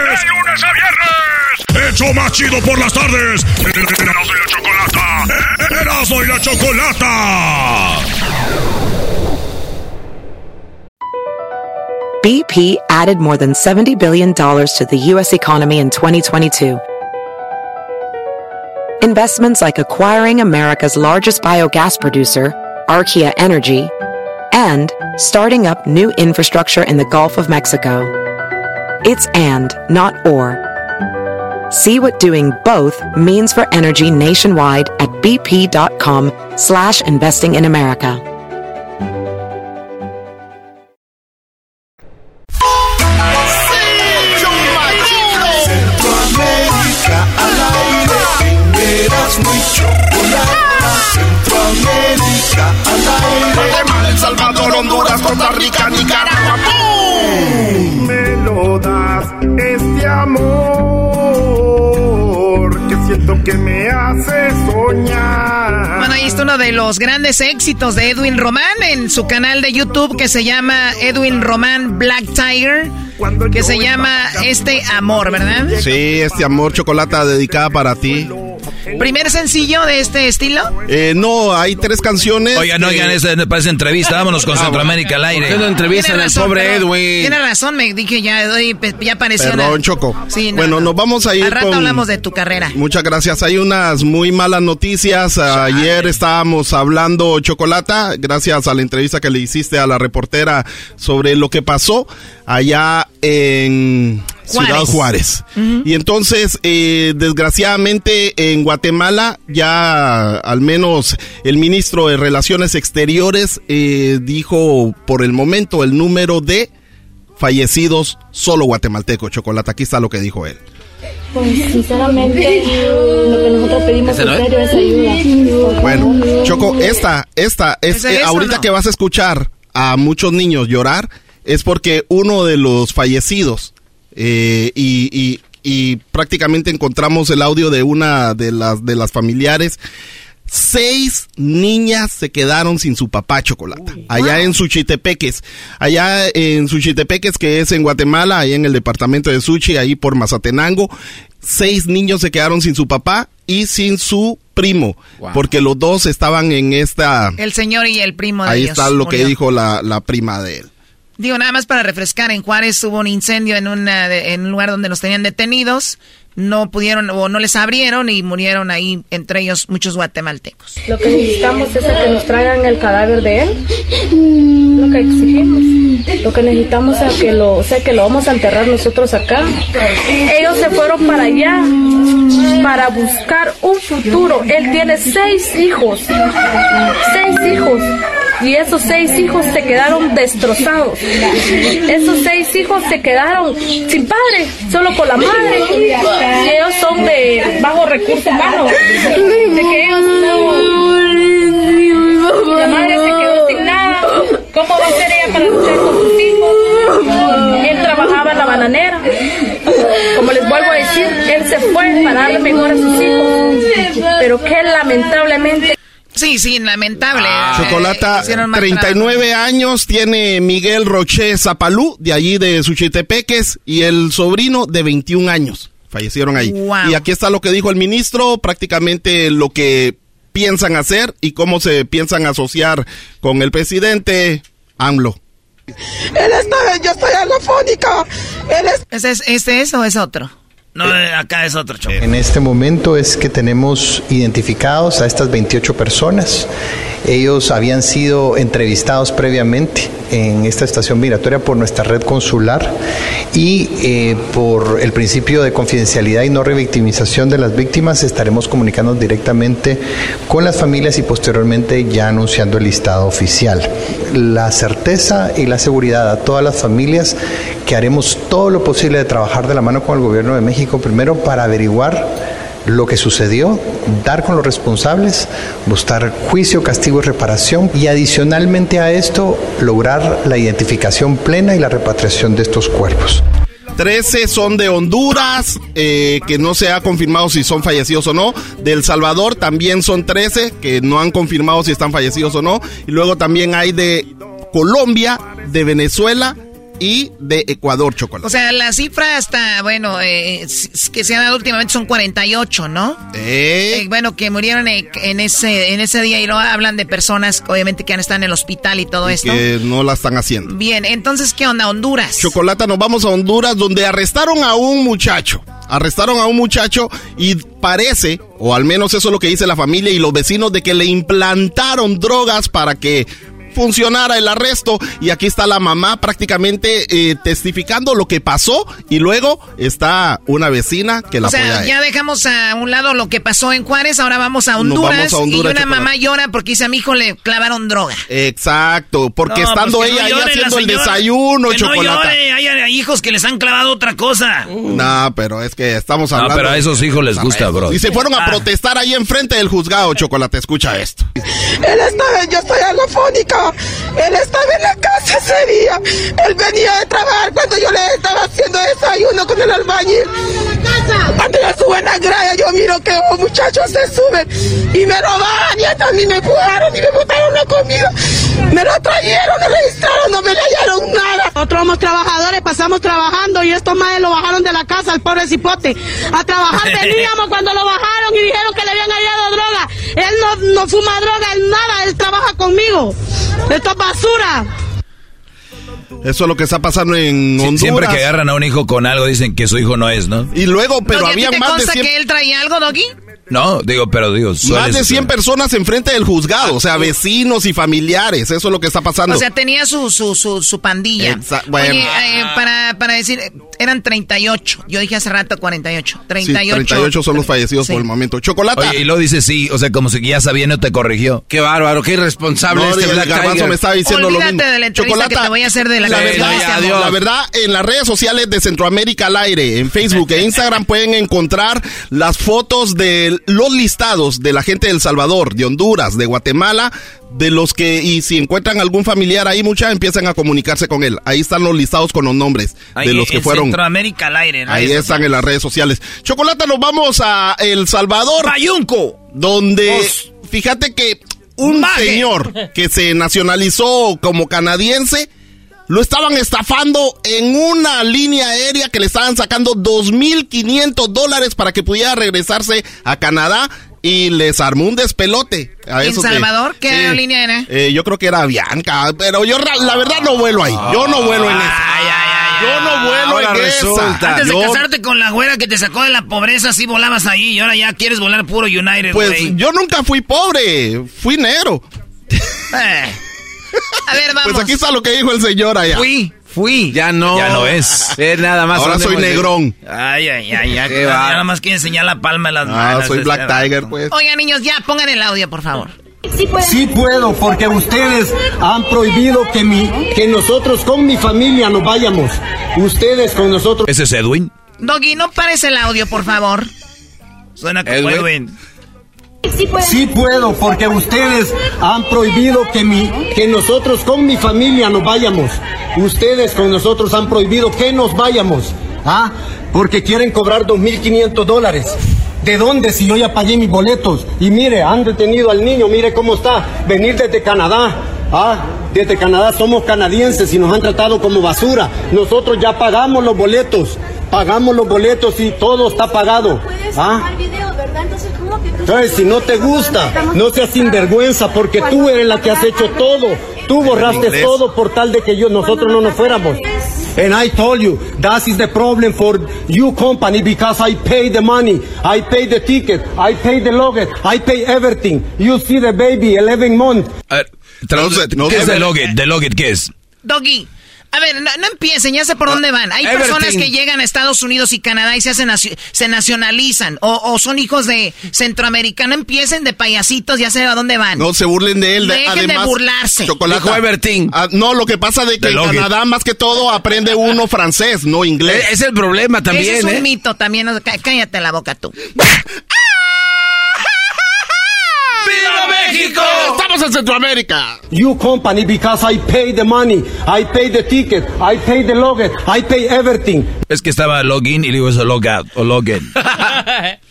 ¡De lunes ¡Hecho más chido por las tardes! ¡Erasmo y la chocolata! ¡Erasmo y la chocolata! BP added more than $70 billion to the U.S. economy in 2022. Investments like acquiring America's largest biogas producer, Archaea Energy, and starting up new infrastructure in the Gulf of Mexico. It's and, not or. See what doing both means for energy nationwide at bp.com slash investing in America. Centroamérica al aire. Eras muy chocolata. Centroamérica al aire. Guatemala, El Salvador, Honduras, Costa Rica, Nicaragua. ¡Bum! Me lo das este amor que me hace soñar. Ahí está uno de los grandes éxitos de Edwin Román en su canal de YouTube que se llama Edwin Román Black Tiger, que se llama Este Amor, ¿verdad? Sí, este amor chocolata dedicada para ti. ¿Primer sencillo de este estilo? Eh, no, hay tres canciones. Oigan, oigan, que- esa parece entrevista. Vámonos con Ah, Centroamérica al aire. ¿Por qué no entrevistan Tiene al razón, pobre. Edwin? Tiene razón, me dije ya, ya apareció. Perdón, una- Choco. Sí, no, bueno, no. nos vamos a ir Al rato con... hablamos de tu carrera. Muchas gracias. Hay unas muy malas noticias. Ayer estábamos hablando, Chocolata, gracias a la entrevista que le hiciste a la reportera sobre lo que pasó allá en Ciudad Juárez. Y entonces, eh, desgraciadamente, en Guatemala, ya al menos el ministro de Relaciones Exteriores eh, dijo por el momento el número de fallecidos solo guatemaltecos. Chocolata, aquí está lo que dijo él. Pues sinceramente lo que nosotros pedimos ¿Ese en serio es ayuda. Bueno, Choco, esta, esta, es, ¿Ese eh, es o ahorita no? que vas a escuchar a muchos niños llorar, es porque uno de los fallecidos, eh, y, y- y prácticamente encontramos el audio de una de las, de las familiares, seis niñas se quedaron sin su papá chocolate. Allá en Suchitepeques. Allá en Suchitepeques, que es en Guatemala, ahí en el departamento de Suchi, ahí por Mazatenango. Seis niños se quedaron sin su papá y sin su primo. Porque los dos estaban en esta... El señor y el primo de Ahí ellos está lo que dijo la, la prima de él. Digo, nada más para refrescar, en Juárez hubo un incendio en, una en un lugar donde los tenían detenidos. No pudieron o no les abrieron y murieron ahí, entre ellos muchos guatemaltecos. Lo que necesitamos es que nos traigan el cadáver de él. Lo que exigimos. Lo que necesitamos es que lo, o sea, que lo vamos a enterrar nosotros acá. Ellos se fueron para allá para buscar un futuro. Él tiene seis hijos. Seis hijos. Y esos seis hijos se quedaron destrozados. Esos seis hijos se quedaron sin padre, solo con la madre. Ellos son de bajo recurso humano. La madre se quedó sin nada. ¿Cómo va a ser ella para luchar con sus hijos? Él trabajaba en la bananera. Como les vuelvo a decir, él se fue para darle mejor a sus hijos. Pero que lamentablemente. Sí, sí, lamentable. Ah. Eh, Chocolata, hicieron mal 39 años tiene Miguel Roché Zapalú, de allí de Suchitepeques, y el sobrino de 21 años. Fallecieron ahí. Wow. Y aquí está lo que dijo el ministro, prácticamente lo que piensan hacer y cómo se piensan asociar con el presidente AMLO. Él está, yo estoy alofónica. Él es... ¿Este es, este es o es otro? No, eh, acá es otro choco. En este momento es que tenemos identificados a estas 28 personas. Ellos habían sido entrevistados previamente en esta estación migratoria por nuestra red consular y eh, por el principio de confidencialidad y no revictimización de las víctimas estaremos comunicando directamente con las familias y posteriormente ya anunciando el listado oficial. La certeza y la seguridad a todas las familias que haremos todo lo posible de trabajar de la mano con el gobierno de México primero para averiguar lo que sucedió, dar con los responsables, buscar juicio, castigo y reparación y adicionalmente a esto lograr la identificación plena y la repatriación de estos cuerpos. 13 son de Honduras, eh, que no se ha confirmado si son fallecidos o no. De El Salvador también son 13, que no han confirmado si están fallecidos o no. Y luego también hay de Colombia, de Venezuela y de Ecuador, chocolate. O sea, la cifra hasta, bueno, eh, que se ha dado últimamente son 48, ¿no? Eh. Eh, bueno, que murieron eh, en ese, en ese día y luego hablan de personas, obviamente, que han estado en el hospital y todo Y esto. que no la están haciendo. Bien, entonces, ¿qué onda? Honduras. Chocolata, nos vamos a Honduras donde arrestaron a un muchacho. Arrestaron a un muchacho y parece, o al menos eso es lo que dice la familia y los vecinos, de que le implantaron drogas para que funcionara el arresto y aquí está la mamá prácticamente eh, testificando lo que pasó y luego está una vecina que la o sea, apoya a ya dejamos a un lado lo que pasó en Juárez, ahora vamos a Honduras, vamos a Honduras, y una mamá llora porque dice a mi hijo le clavaron droga. Exacto, porque No, estando pues que ella no ahí la haciendo el desayuno, que chocolate. No llore, hay, hay hijos que les han clavado otra cosa. No, pero es que estamos No, hablando. pero a esos hijos les gusta, bro. Y se fueron a Ah. protestar ahí enfrente del juzgado, Chocolate. Escucha esto. Él estaba, yo estoy Él estaba en la casa ese día. Él venía de trabajar cuando yo le estaba haciendo desayuno con el albañil. Cuando yo subo en la grada, yo miro que los muchachos se suben y me robaban y hasta a mí me empujaron y me botaron la comida. Me lo trajeron, me registraron, no me le hallaron nada. nosotros somos trabajadores, pasamos trabajando y estos madres lo bajaron de la casa, al pobre cipote. A trabajar veníamos cuando lo bajaron y dijeron que le habían hallado droga. Él no, no fuma droga, él nada, él trabaja conmigo. Esto es basura. Eso es lo que está pasando en Honduras. siempre que agarran a un hijo con algo dicen que su hijo no es, ¿no? Y luego, pero Doggy, ¿a ti había más de consta 100 que él traía algo, Doggy? No, digo, pero digo, suele Más de 100 suceder. personas enfrente del juzgado, o sea, vecinos y familiares, eso es lo que está pasando. O sea, tenía su, su, su, su pandilla. Bueno. Oye, eh, para, para decir, eran 38. Yo dije hace rato 48. Sí, 38. 38 son los fallecidos Sí. por el momento. Chocolate. Oye, y luego dice sí, o sea, como si ya sabía no te corrigió. Qué bárbaro, qué irresponsable No, este el Black me estaba diciendo lo Olvídate mismo. de la entrevista que te voy a hacer de la la verdad, este la verdad, en las redes sociales de Centroamérica al aire, en Facebook e Instagram pueden encontrar las fotos de los listados de la gente de El Salvador, de Honduras, de Guatemala, de los que, y si encuentran algún familiar ahí, muchas empiezan a comunicarse con él. Ahí están los listados con los nombres Ahí de los que fueron. Centroamérica al aire. Ahí están en las redes sociales. Chocolata, nos vamos a El Salvador. Bayunco. Donde, fíjate que un Maje. señor que se nacionalizó como canadiense, lo estaban estafando en una línea aérea que le estaban sacando 2.500 dólares para que pudiera regresarse a Canadá y les armó un despelote. A ¿En Salvador? ¿Qué Sí. aerolínea era? Eh, yo creo que era Bianca, pero yo la verdad no vuelo ahí. Yo no vuelo en esa. Yo no vuelo Ahora en resulta. esa. Antes de Yo- casarte con la güera que te sacó de la pobreza, sí volabas ahí y ahora ya quieres volar puro United, Pues güey. yo nunca fui pobre, fui negro. Eh, A ver, vamos. Pues aquí está lo que dijo el señor allá. Fui, fui. Ya no. Ya no es. Es nada más. Ahora ¿dónde soy negrón. Ay, ay, ay, ya. Qué ya va. nada más quiere enseñar la palma de las Ah, manos. soy este Black. Tiger, pues. Oigan, niños, ya pongan el audio, por favor. Sí puedo, porque ustedes han prohibido que, mi, que nosotros con mi familia nos vayamos. Ustedes con nosotros. ¿Ese es Edwin? Doggy, no pares el audio, por favor. Suena como Edwin. Edwin. Sí puedo, porque ustedes han prohibido que, mi, que nosotros con mi familia nos vayamos. Ustedes con nosotros han prohibido que nos vayamos. ¿Ah? Porque quieren cobrar 2.500 dólares. ¿De dónde si yo ya pagué mis boletos? Y mire, han detenido al niño, mire cómo está. Venir desde Canadá. Ah, desde Canadá somos canadienses y nos han tratado como basura. Nosotros ya pagamos los boletos. Pagamos los boletos y todo está pagado. ¿Ah? Entonces, si no te gusta, no seas sinvergüenza, porque tú eres la que has hecho todo. Tú borraste todo por tal de que yo, nosotros no nos fuéramos. And I told you, that is the problem for you company because I pay the money, I pay the ticket, I pay the luggage, I pay everything. You see the baby, 11 months. Ver, traduce, No ¿Qué es de Loget? ¿De Loget qué es? Doggy. A ver, no, no empiecen, ya sé por dónde van. Hay Everything. personas que llegan a Estados Unidos y Canadá y se hacen se nacionalizan o, o son hijos de centroamericano. Empiecen de payasitos, ya sé a dónde van. No se burlen de él. de- Dejen de además, burlarse. Chocolata. Dijo Everting. Ah, no, lo que pasa de que De en. Canadá más que todo aprende uno francés, no inglés. Eh, Es el problema también, Ese es un ¿eh? mito también. Cállate la boca tú. México! Estamos en Centroamérica. You company because I pay the money, I pay the ticket, I pay the luggage, I pay everything. Es que estaba login y le digo eso log out o login.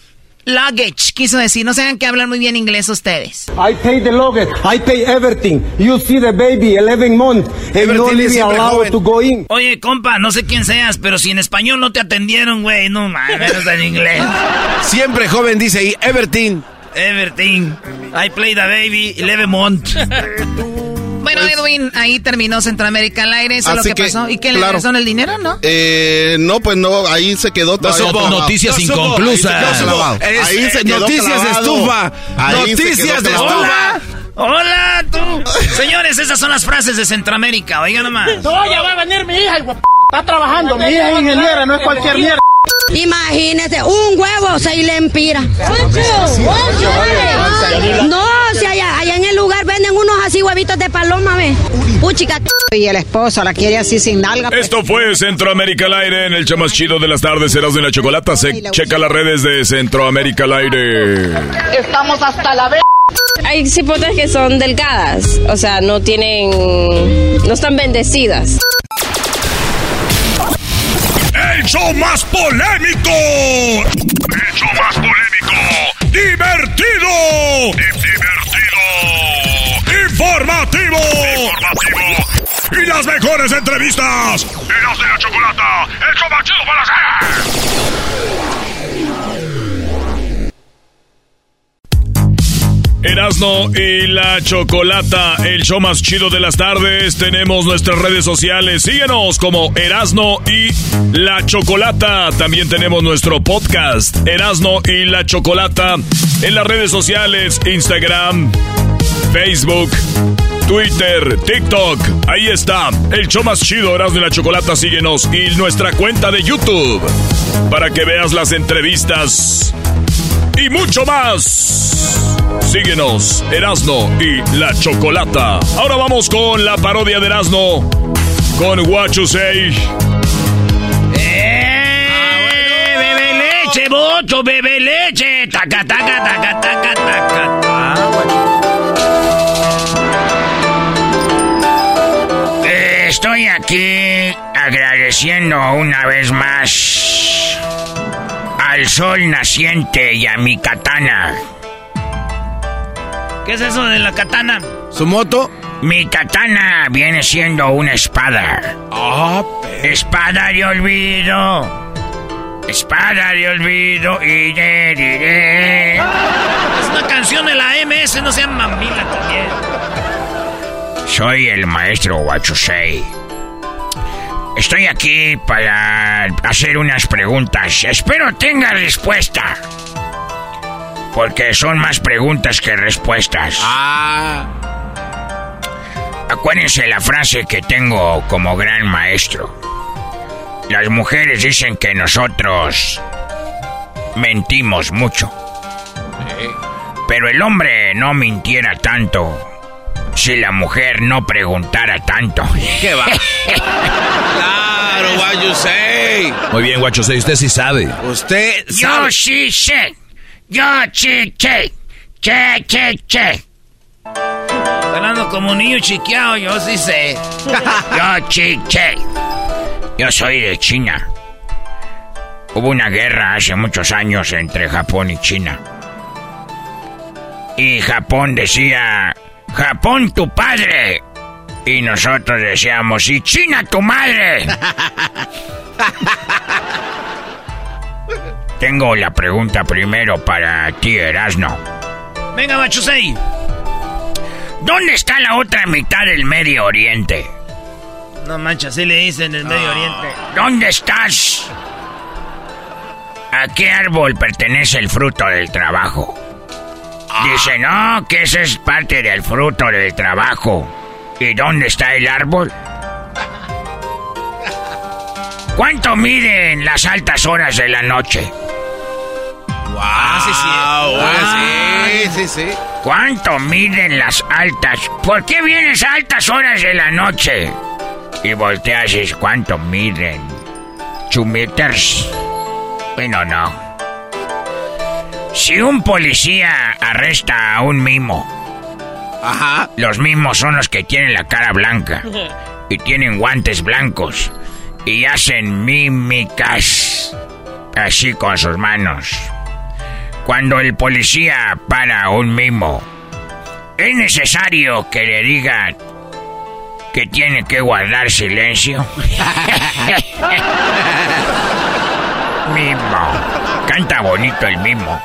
Luggage, quiso decir. No hagan que hablan muy bien inglés ustedes. I pay the luggage, I pay everything. You see the baby, 11 months, and you Everything only is be allowed to go in. Oye, compa, no sé quién seas, pero si en español no te atendieron, güey, no mames, menos en inglés. Siempre joven dice ahí, Everton. Everything. I play the baby 11 months. Bueno, Edwin, ahí terminó Centroamérica al aire. Eso es lo Así que, que, pasó. ¿Y qué le claro. regresaron el dinero, no? Eh, no, pues no, ahí se quedó todavía supo. Noticias No inconclusas. Ahí se quedó No quedó noticias de estufa. Noticias de estufa. Hola, tú. Señores, esas son las frases de Centroamérica. Oigan nomás. No, ya va a venir mi hija, Está trabajando. Mi hija es ingeniera, no es cualquier mierda. Imagínese, un huevo se le empira. No, si allá, allá en el lugar venden unos así huevitos de paloma, ve. Puchica. Y el esposo la quiere así sin nalga. Esto fue Centroamérica al aire en el show más chido de las tardes, Eras de la Chocolata. Se checa las redes de Centroamérica al aire. Estamos hasta la vez. Hay cipotas que son delgadas, o sea, no tienen, no están bendecidas. ¡El show más polémico! ¡El show más polémico! ¡Divertido! ¡Divertido! ¡Informativo! ¡Informativo! Y las mejores entrevistas. Y la Chocolata, el show para hacer. Erasno y la Chocolata, el show más chido de las tardes. Tenemos nuestras redes sociales. Síguenos como Erasno y la Chocolata. También tenemos nuestro podcast, Erasno y la Chocolata, en las redes sociales, Instagram, Facebook, Twitter, TikTok. Ahí está. El show más chido, Erasmo y la Chocolata. Síguenos. Y nuestra cuenta de YouTube. Para que veas las entrevistas. Y mucho más. Síguenos, Erasno y la Chocolata. Ahora vamos con la parodia de Erasno. Con What You. ¡Eh! ¡Bebe leche, bocho! ¡Bebe leche! ¡Taca, taca, taca, taca, taca! Estoy aquí agradeciendo una vez más al sol naciente y a mi katana. ¿Qué es eso de la katana? ¿Su moto? Mi katana viene siendo una espada. Ah, Espada de olvido. Espada de olvido y de, de, de. Es una canción de la MS, no sean mamila también. Soy el maestro Wachusei. Estoy aquí para hacer unas preguntas. Espero tenga respuesta. Porque son más preguntas que respuestas. Ah. Acuérdense la frase que tengo como gran maestro. Las mujeres dicen que nosotros mentimos mucho. Pero el hombre no mintiera tanto si la mujer no preguntara tanto. ¿Qué va? claro, what you say. Muy bien, guacho, usted sí sabe. Usted Yo sabe. sí sé. Yo sí sé. Che, che, che. Hablando como un niño chiqueado, yo sí sé. yo sí sé. Yo soy de China. Hubo una guerra hace muchos años entre Japón y China. Y Japón decía, Japón tu padre. Y nosotros decíamos, y China tu madre. Tengo la pregunta primero para ti, Erasno. Venga, Machusei. ¿Dónde está la otra mitad del Medio Oriente? No manches, así le dicen en el Medio Oriente. ¿Dónde estás? ¿A qué árbol pertenece el fruto del trabajo? Dice, no, que esa es parte del fruto del trabajo. ¿Y dónde está el árbol? ¿Cuánto miden las altas horas de la noche? Ah, sí, sí. sí, sí, sí. ¿Cuánto miden las altas? ¿Por qué vienes a altas horas de la noche? Y volteas y dices, ¿cuánto miden? ¿Two meters? Bueno, no. Si un policía arresta a un mimo, Ajá. los mimos son los que tienen la cara blanca y tienen guantes blancos y hacen mímicas así con sus manos. Cuando el policía para a un mimo, es necesario que le diga que tiene que guardar silencio. mimo. Canta bonito el mimo.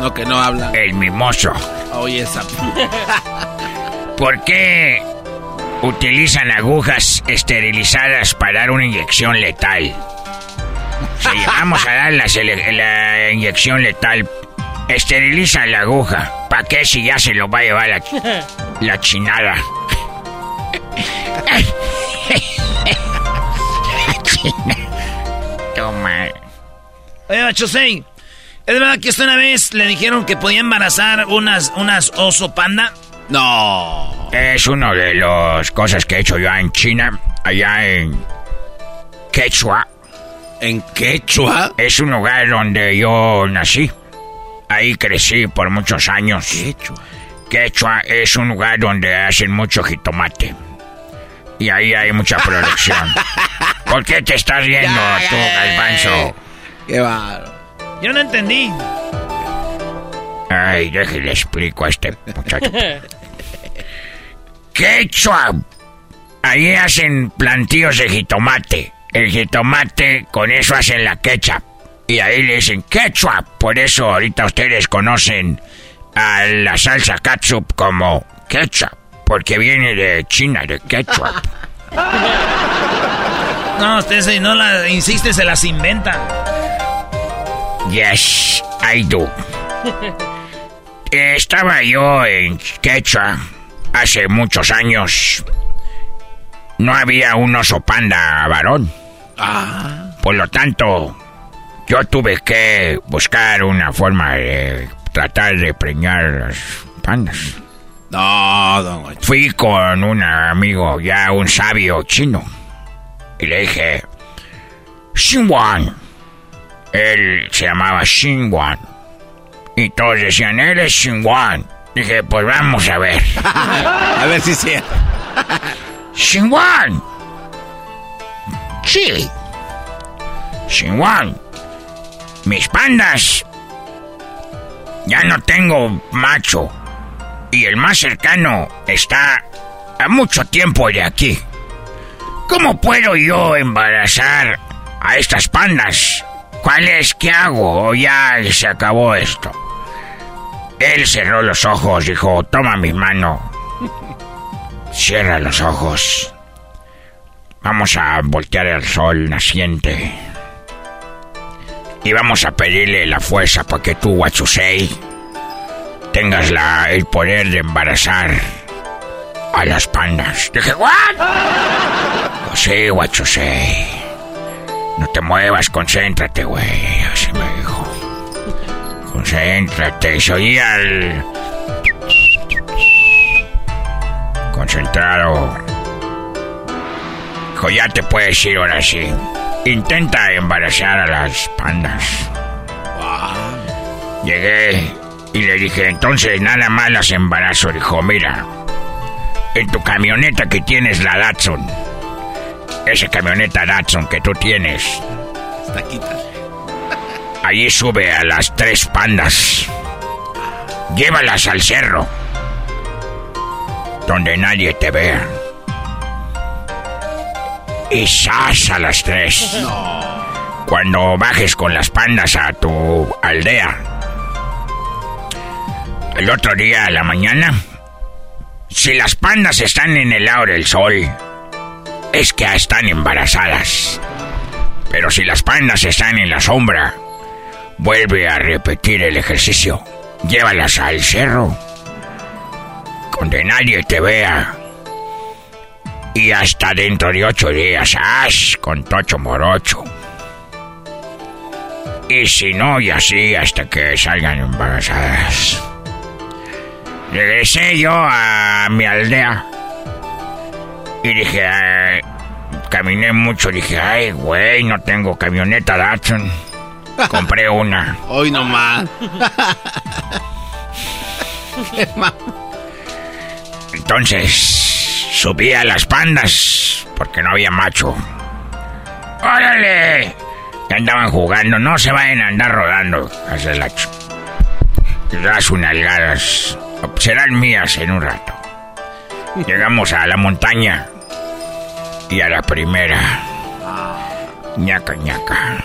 No, que no habla. El mimoso. Oye, esa. ¿Por qué utilizan agujas esterilizadas para dar una inyección letal? Si vamos a dar la, la inyección letal, esteriliza la aguja. ¿Para qué si ya se lo va a llevar la, la chinada? La china. Toma. Oye, ¿es verdad que usted una vez le dijeron que podía embarazar unas, unas oso panda? No. Es una de las cosas que he hecho yo en China, allá en Quechua. ¿En Quechua? Es un lugar donde yo nací. Ahí crecí por muchos años. Quechua. Quechua es un lugar donde hacen mucho jitomate. Y ahí hay mucha producción. ¿Por qué te estás riendo Ya, tú, Galvanzo? Qué bárbaro. Yo no entendí. Ay, déjale explico a este muchacho. Quechua. ahí hacen plantíos de jitomate. El jitomate, con eso hacen la ketchup. Y ahí le dicen ketchup. Por eso ahorita ustedes conocen a la salsa ketchup como ketchup. Porque viene de China, de ketchup. No, usted si no la insiste, se las inventa. Yes, I do. Estaba yo en Quechua hace muchos años. No había un oso panda varón. Ah. Por lo tanto, yo tuve que buscar una forma de tratar de preñar las pandas. No, don Fui con un amigo, ya un sabio chino. Y le dije, Xinguan. Él se llamaba Xinguan. Y todos decían, él es Xinguan. Dije, pues vamos a ver. a ver si sí. Xinguan. Sí. Xinguan. Mis pandas. Ya no tengo macho. Y el más cercano está a mucho tiempo de aquí. ¿Cómo puedo yo embarazar a estas pandas? ¿Cuál es? ¿Qué hago? ¿O ya se acabó esto? Él cerró los ojos, dijo, toma mi mano. Cierra los ojos. Vamos a voltear el sol naciente. Y vamos a pedirle la fuerza para que tú, Wachusei, tengas la, el poder de embarazar a las pandas. Dije, ¿what? Pues sí, Wachusei. No te muevas, concéntrate, güey. Así me dijo. Concéntrate. Se oía el... Concentrado. Dijo, ya te puedes ir ahora sí. Intenta embarazar a las pandas. Llegué y le dije, entonces nada más las embarazo. Dijo, mira, en tu camioneta que tienes la Datsun, esa camioneta Datsun que tú tienes, allí sube a las tres pandas. Llévalas al cerro, donde nadie te vea. Y sas a las tres. Cuando bajes con las pandas a tu aldea. El otro día a la mañana, si las pandas están en el lado del sol, es que están embarazadas. Pero si las pandas están en la sombra, vuelve a repetir el ejercicio. Llévalas al cerro, donde nadie te vea. Y hasta dentro de ocho días, ¡ash! Con tocho morocho. Y si no, y así hasta que salgan embarazadas. Regresé yo a mi aldea. Y dije, ay, caminé mucho. Dije, ay, güey, no tengo camioneta Datsun. Compré una. Hoy nomás. Entonces, subí a las pandas porque no había macho. ¡Órale! Que andaban jugando, no se vayan a andar rodando. Hacia la ch... Las unalgadas serán mías en un rato. Llegamos a la montaña y a la primera. ñaca ñaca.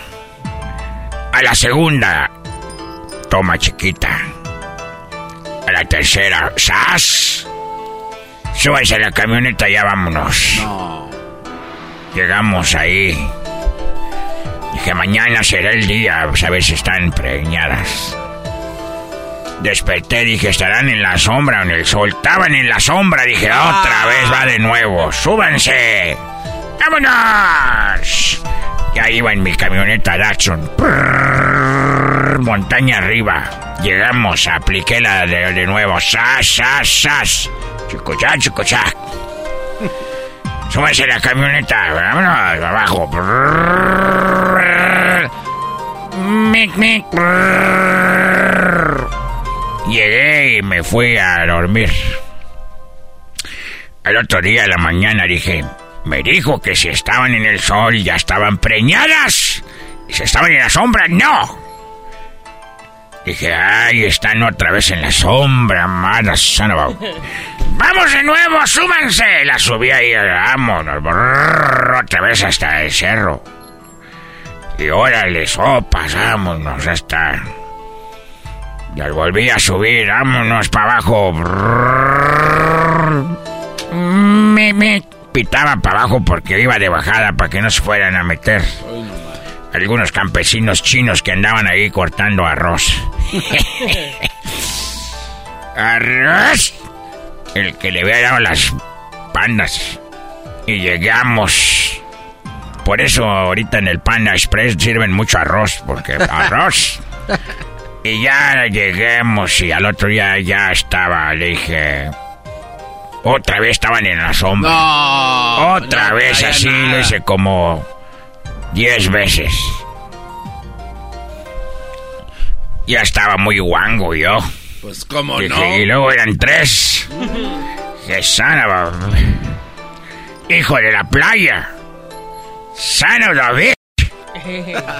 A la segunda, toma chiquita. A la tercera, ¡sas! Súbanse a la camioneta y ya vámonos. Llegamos ahí. Dije, mañana será el día, a ver si están preñadas. Desperté, dije, estarán en la sombra o en el sol. Estaban en la sombra, dije, otra vez va de nuevo. ¡Súbanse! ¡Vámonos! Ya iba en mi camioneta Datsun. Montaña arriba. Llegamos, apliqué la de, nuevo. ¡Sas, sas, sas! Chucuchá, chucuchá. Súbanse a la camioneta. Vámonos, abajo. Mic, mic. Llegué y me fui a dormir. El otro día a la mañana dije, me dijo que si estaban en el sol ya estaban preñadas. Y si estaban en la sombra, no. Dije, ay, están otra vez en la sombra, mala son of a-". Vamos de nuevo, súmanse. La subí ahí, vámonos, otra vez hasta el cerro. Y órale, sopas, vámonos hasta... Ya volví a subir, vámonos para abajo. Me, me pitaba para abajo porque iba de bajada para que no se fueran a meter algunos campesinos chinos que andaban ahí cortando arroz. arroz. El que le había dado las pandas. Y llegamos. Por eso ahorita en el Panda Express sirven mucho arroz, porque arroz. y ya lleguemos y al otro día ya estaba, le dije, otra vez estaban en la sombra. Otra vez así, lo hice como diez veces. Ya estaba muy guango yo. Pues cómo no. Y luego eran tres. Que sana, Hijo de la playa. Sano David.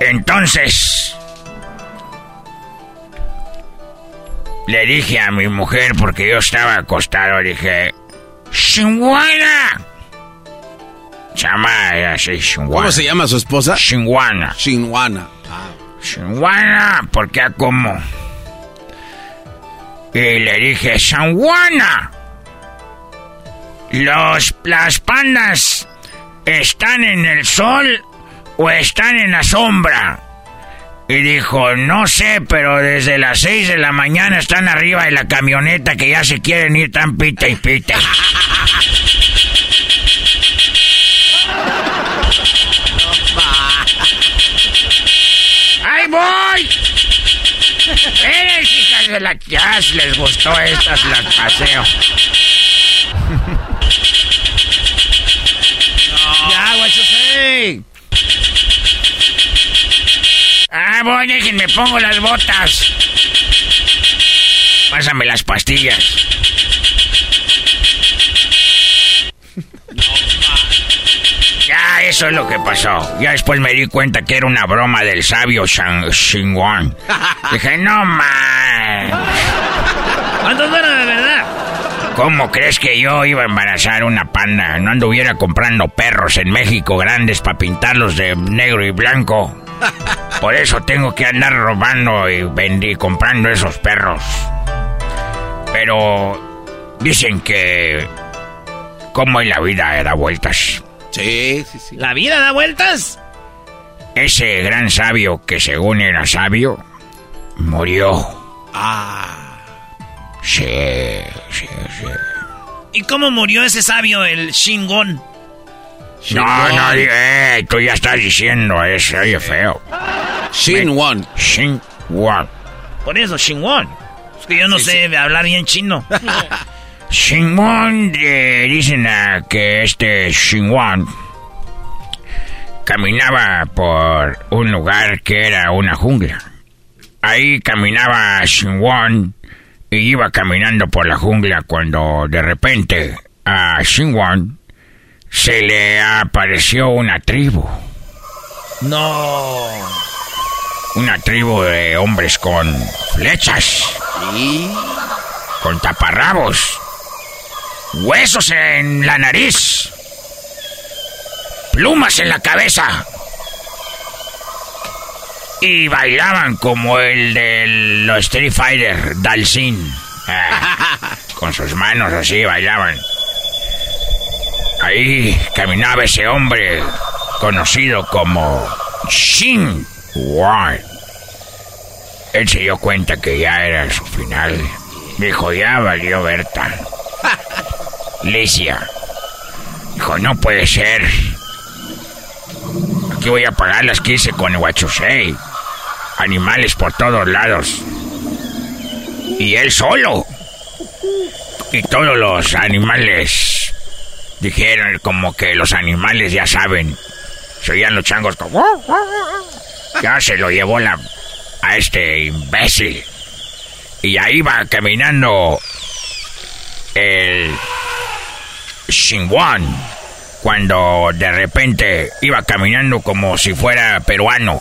Entonces, Le dije a mi mujer, porque yo estaba acostado, dije... ¡Shinwana! Chama así. ¿Cómo se llama su esposa? Shinwana. Shinwana. Shinwana, porque como... Y le dije, Shinwana. Los, las pandas están en el sol o están en la sombra. Y dijo, no sé, pero desde las 6 de la mañana están arriba de la camioneta que ya se quieren ir tan pita y pita. ¡Ahí voy! ¡Eh, hijas de la jazz! Les gustó estas, las paseo. no. Ya, guacho, Ah, voy, me pongo las botas. Pásame las pastillas. ya, eso es lo que pasó. Ya después me di cuenta que era una broma del sabio Shang Xingwan. Dije, no man. ¿Cuántos fueron de verdad? ¿Cómo crees que yo iba a embarazar una panda? No anduviera comprando perros en México grandes para pintarlos de negro y blanco. Por eso tengo que andar robando y vendí, comprando esos perros. Pero dicen que cómo en la vida da vueltas. Sí, sí, sí. ¿La vida da vueltas? Ese gran sabio que según era sabio, murió. Ah. Sí, sí, sí. ¿Y cómo murió ese sabio, el No, no, eh, tú ya estás diciendo eso, oye feo. Shin-Won. Shin-Won. Por eso, Shin-Won. Es que yo no sé hablar bien chino. Shin-Won, eh, dicen que este Shin-Won caminaba por un lugar que era una jungla. Ahí caminaba Shin-Won y iba caminando por la jungla cuando de repente a Shin-Won se le apareció una tribu. No. Una tribu de hombres con flechas. ¿Y? Con taparrabos. Huesos en la nariz. Plumas en la cabeza. Y bailaban como el de los Street Fighter, Dalsin. Ah, con sus manos así bailaban. Ahí caminaba ese hombre conocido como Shin Wan. Él se dio cuenta que ya era su final. Dijo, ya valió Berta. Licia. Dijo, no puede ser. Aquí voy a pagar las que hice con Huachusei. Animales por todos lados. Y él solo. Y todos los animales dijeron como que los animales ya saben. Se oían los changos como... Ya se lo llevó la, a este imbécil. Y ahí va caminando el Xinguan. Cuando de repente iba caminando como si fuera peruano.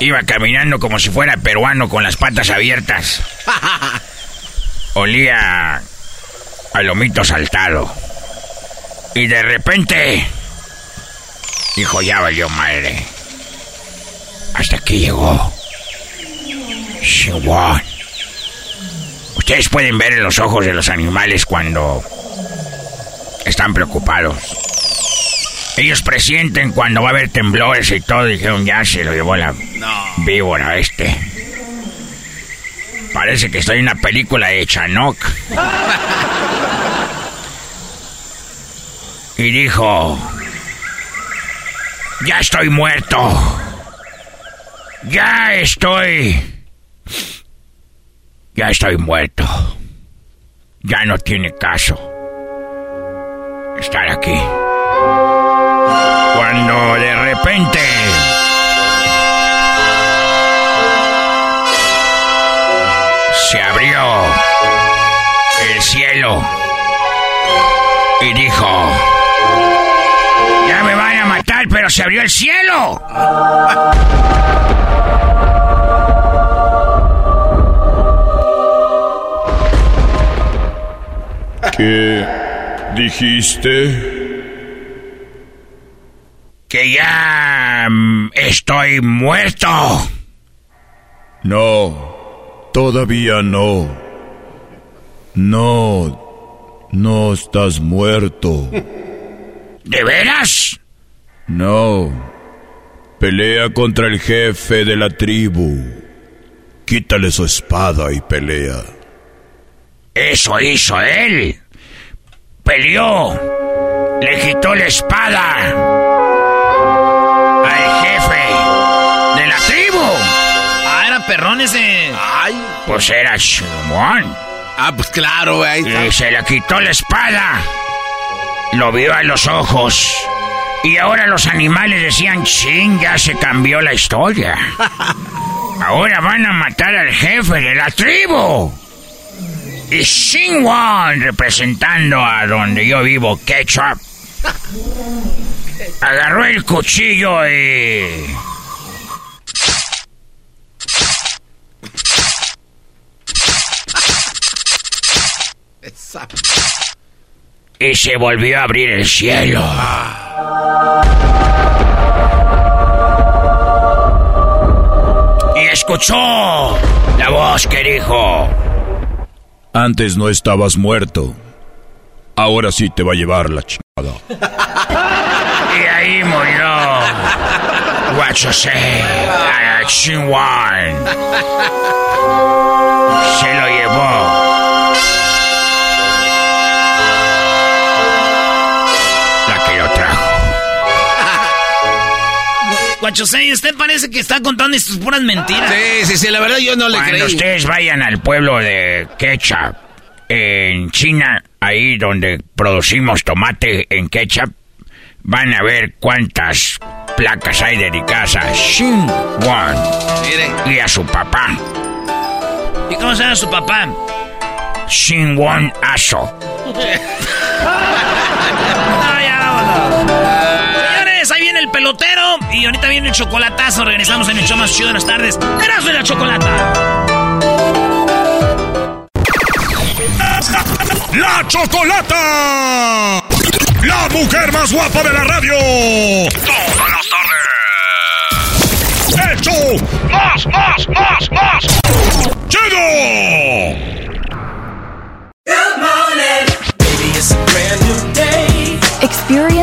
Iba caminando como si fuera peruano con las patas abiertas. olía a lomito saltado. Y de repente, dijo, ya valió madre. Hasta aquí llegó. Ustedes pueden ver en los ojos de los animales cuando están preocupados. Ellos presienten cuando va a haber temblores y todo. Dijeron, ya se lo llevó la víbora este. Parece que estoy en una película de Chanok. y dijo, ya estoy muerto. Ya estoy... Ya estoy muerto. Ya no tiene caso estar aquí. Cuando de repente... Se abrió el cielo y dijo, ya me van a matar, pero se abrió el cielo. ¿Qué dijiste? Que ya mm, estoy muerto. No, todavía no. No, no estás muerto. ¿De veras? No. Pelea contra el jefe de la tribu. Quítale su espada y pelea. Eso hizo él. Peleó. Le quitó la espada al jefe de la tribu. Ah, era perrón ese. Ay. Pues era Shimon. Ah, pues claro, ahí está. Y se le quitó la espada. Lo vio a los ojos. Y ahora los animales decían, ching, ya se cambió la historia. Ahora van a matar al jefe de la tribu. Y Xinguan, representando a donde yo vivo, Ketchup, agarró el cuchillo y... Y se volvió a abrir el cielo. Y escuchó la voz que dijo... Antes no estabas muerto. Ahora sí te va a llevar la chingada. Y ahí murió. What you say? Se lo llevó. Guachosei, usted parece que está contando estas puras mentiras. Sí, sí, sí, la verdad yo no le Cuando creí. ustedes vayan al pueblo de Ketchup, en China, ahí donde producimos tomate en ketchup, van a ver cuántas placas hay dedicadas a Xin Wan y a su papá, ¿Y cómo se llama su papá? Xin Wan Aso. Ah, ya, vámonos. Señores, ahí viene el pelotero y ahorita viene el chocolatazo. Regresamos en el show más chido de las tardes. ¡Eras de la chocolata! ¡La Chocolata! ¡La mujer más guapa de la radio! ¡Todas las tardes! ¡Hecho! ¡Más, más, más, más! ¡Chido!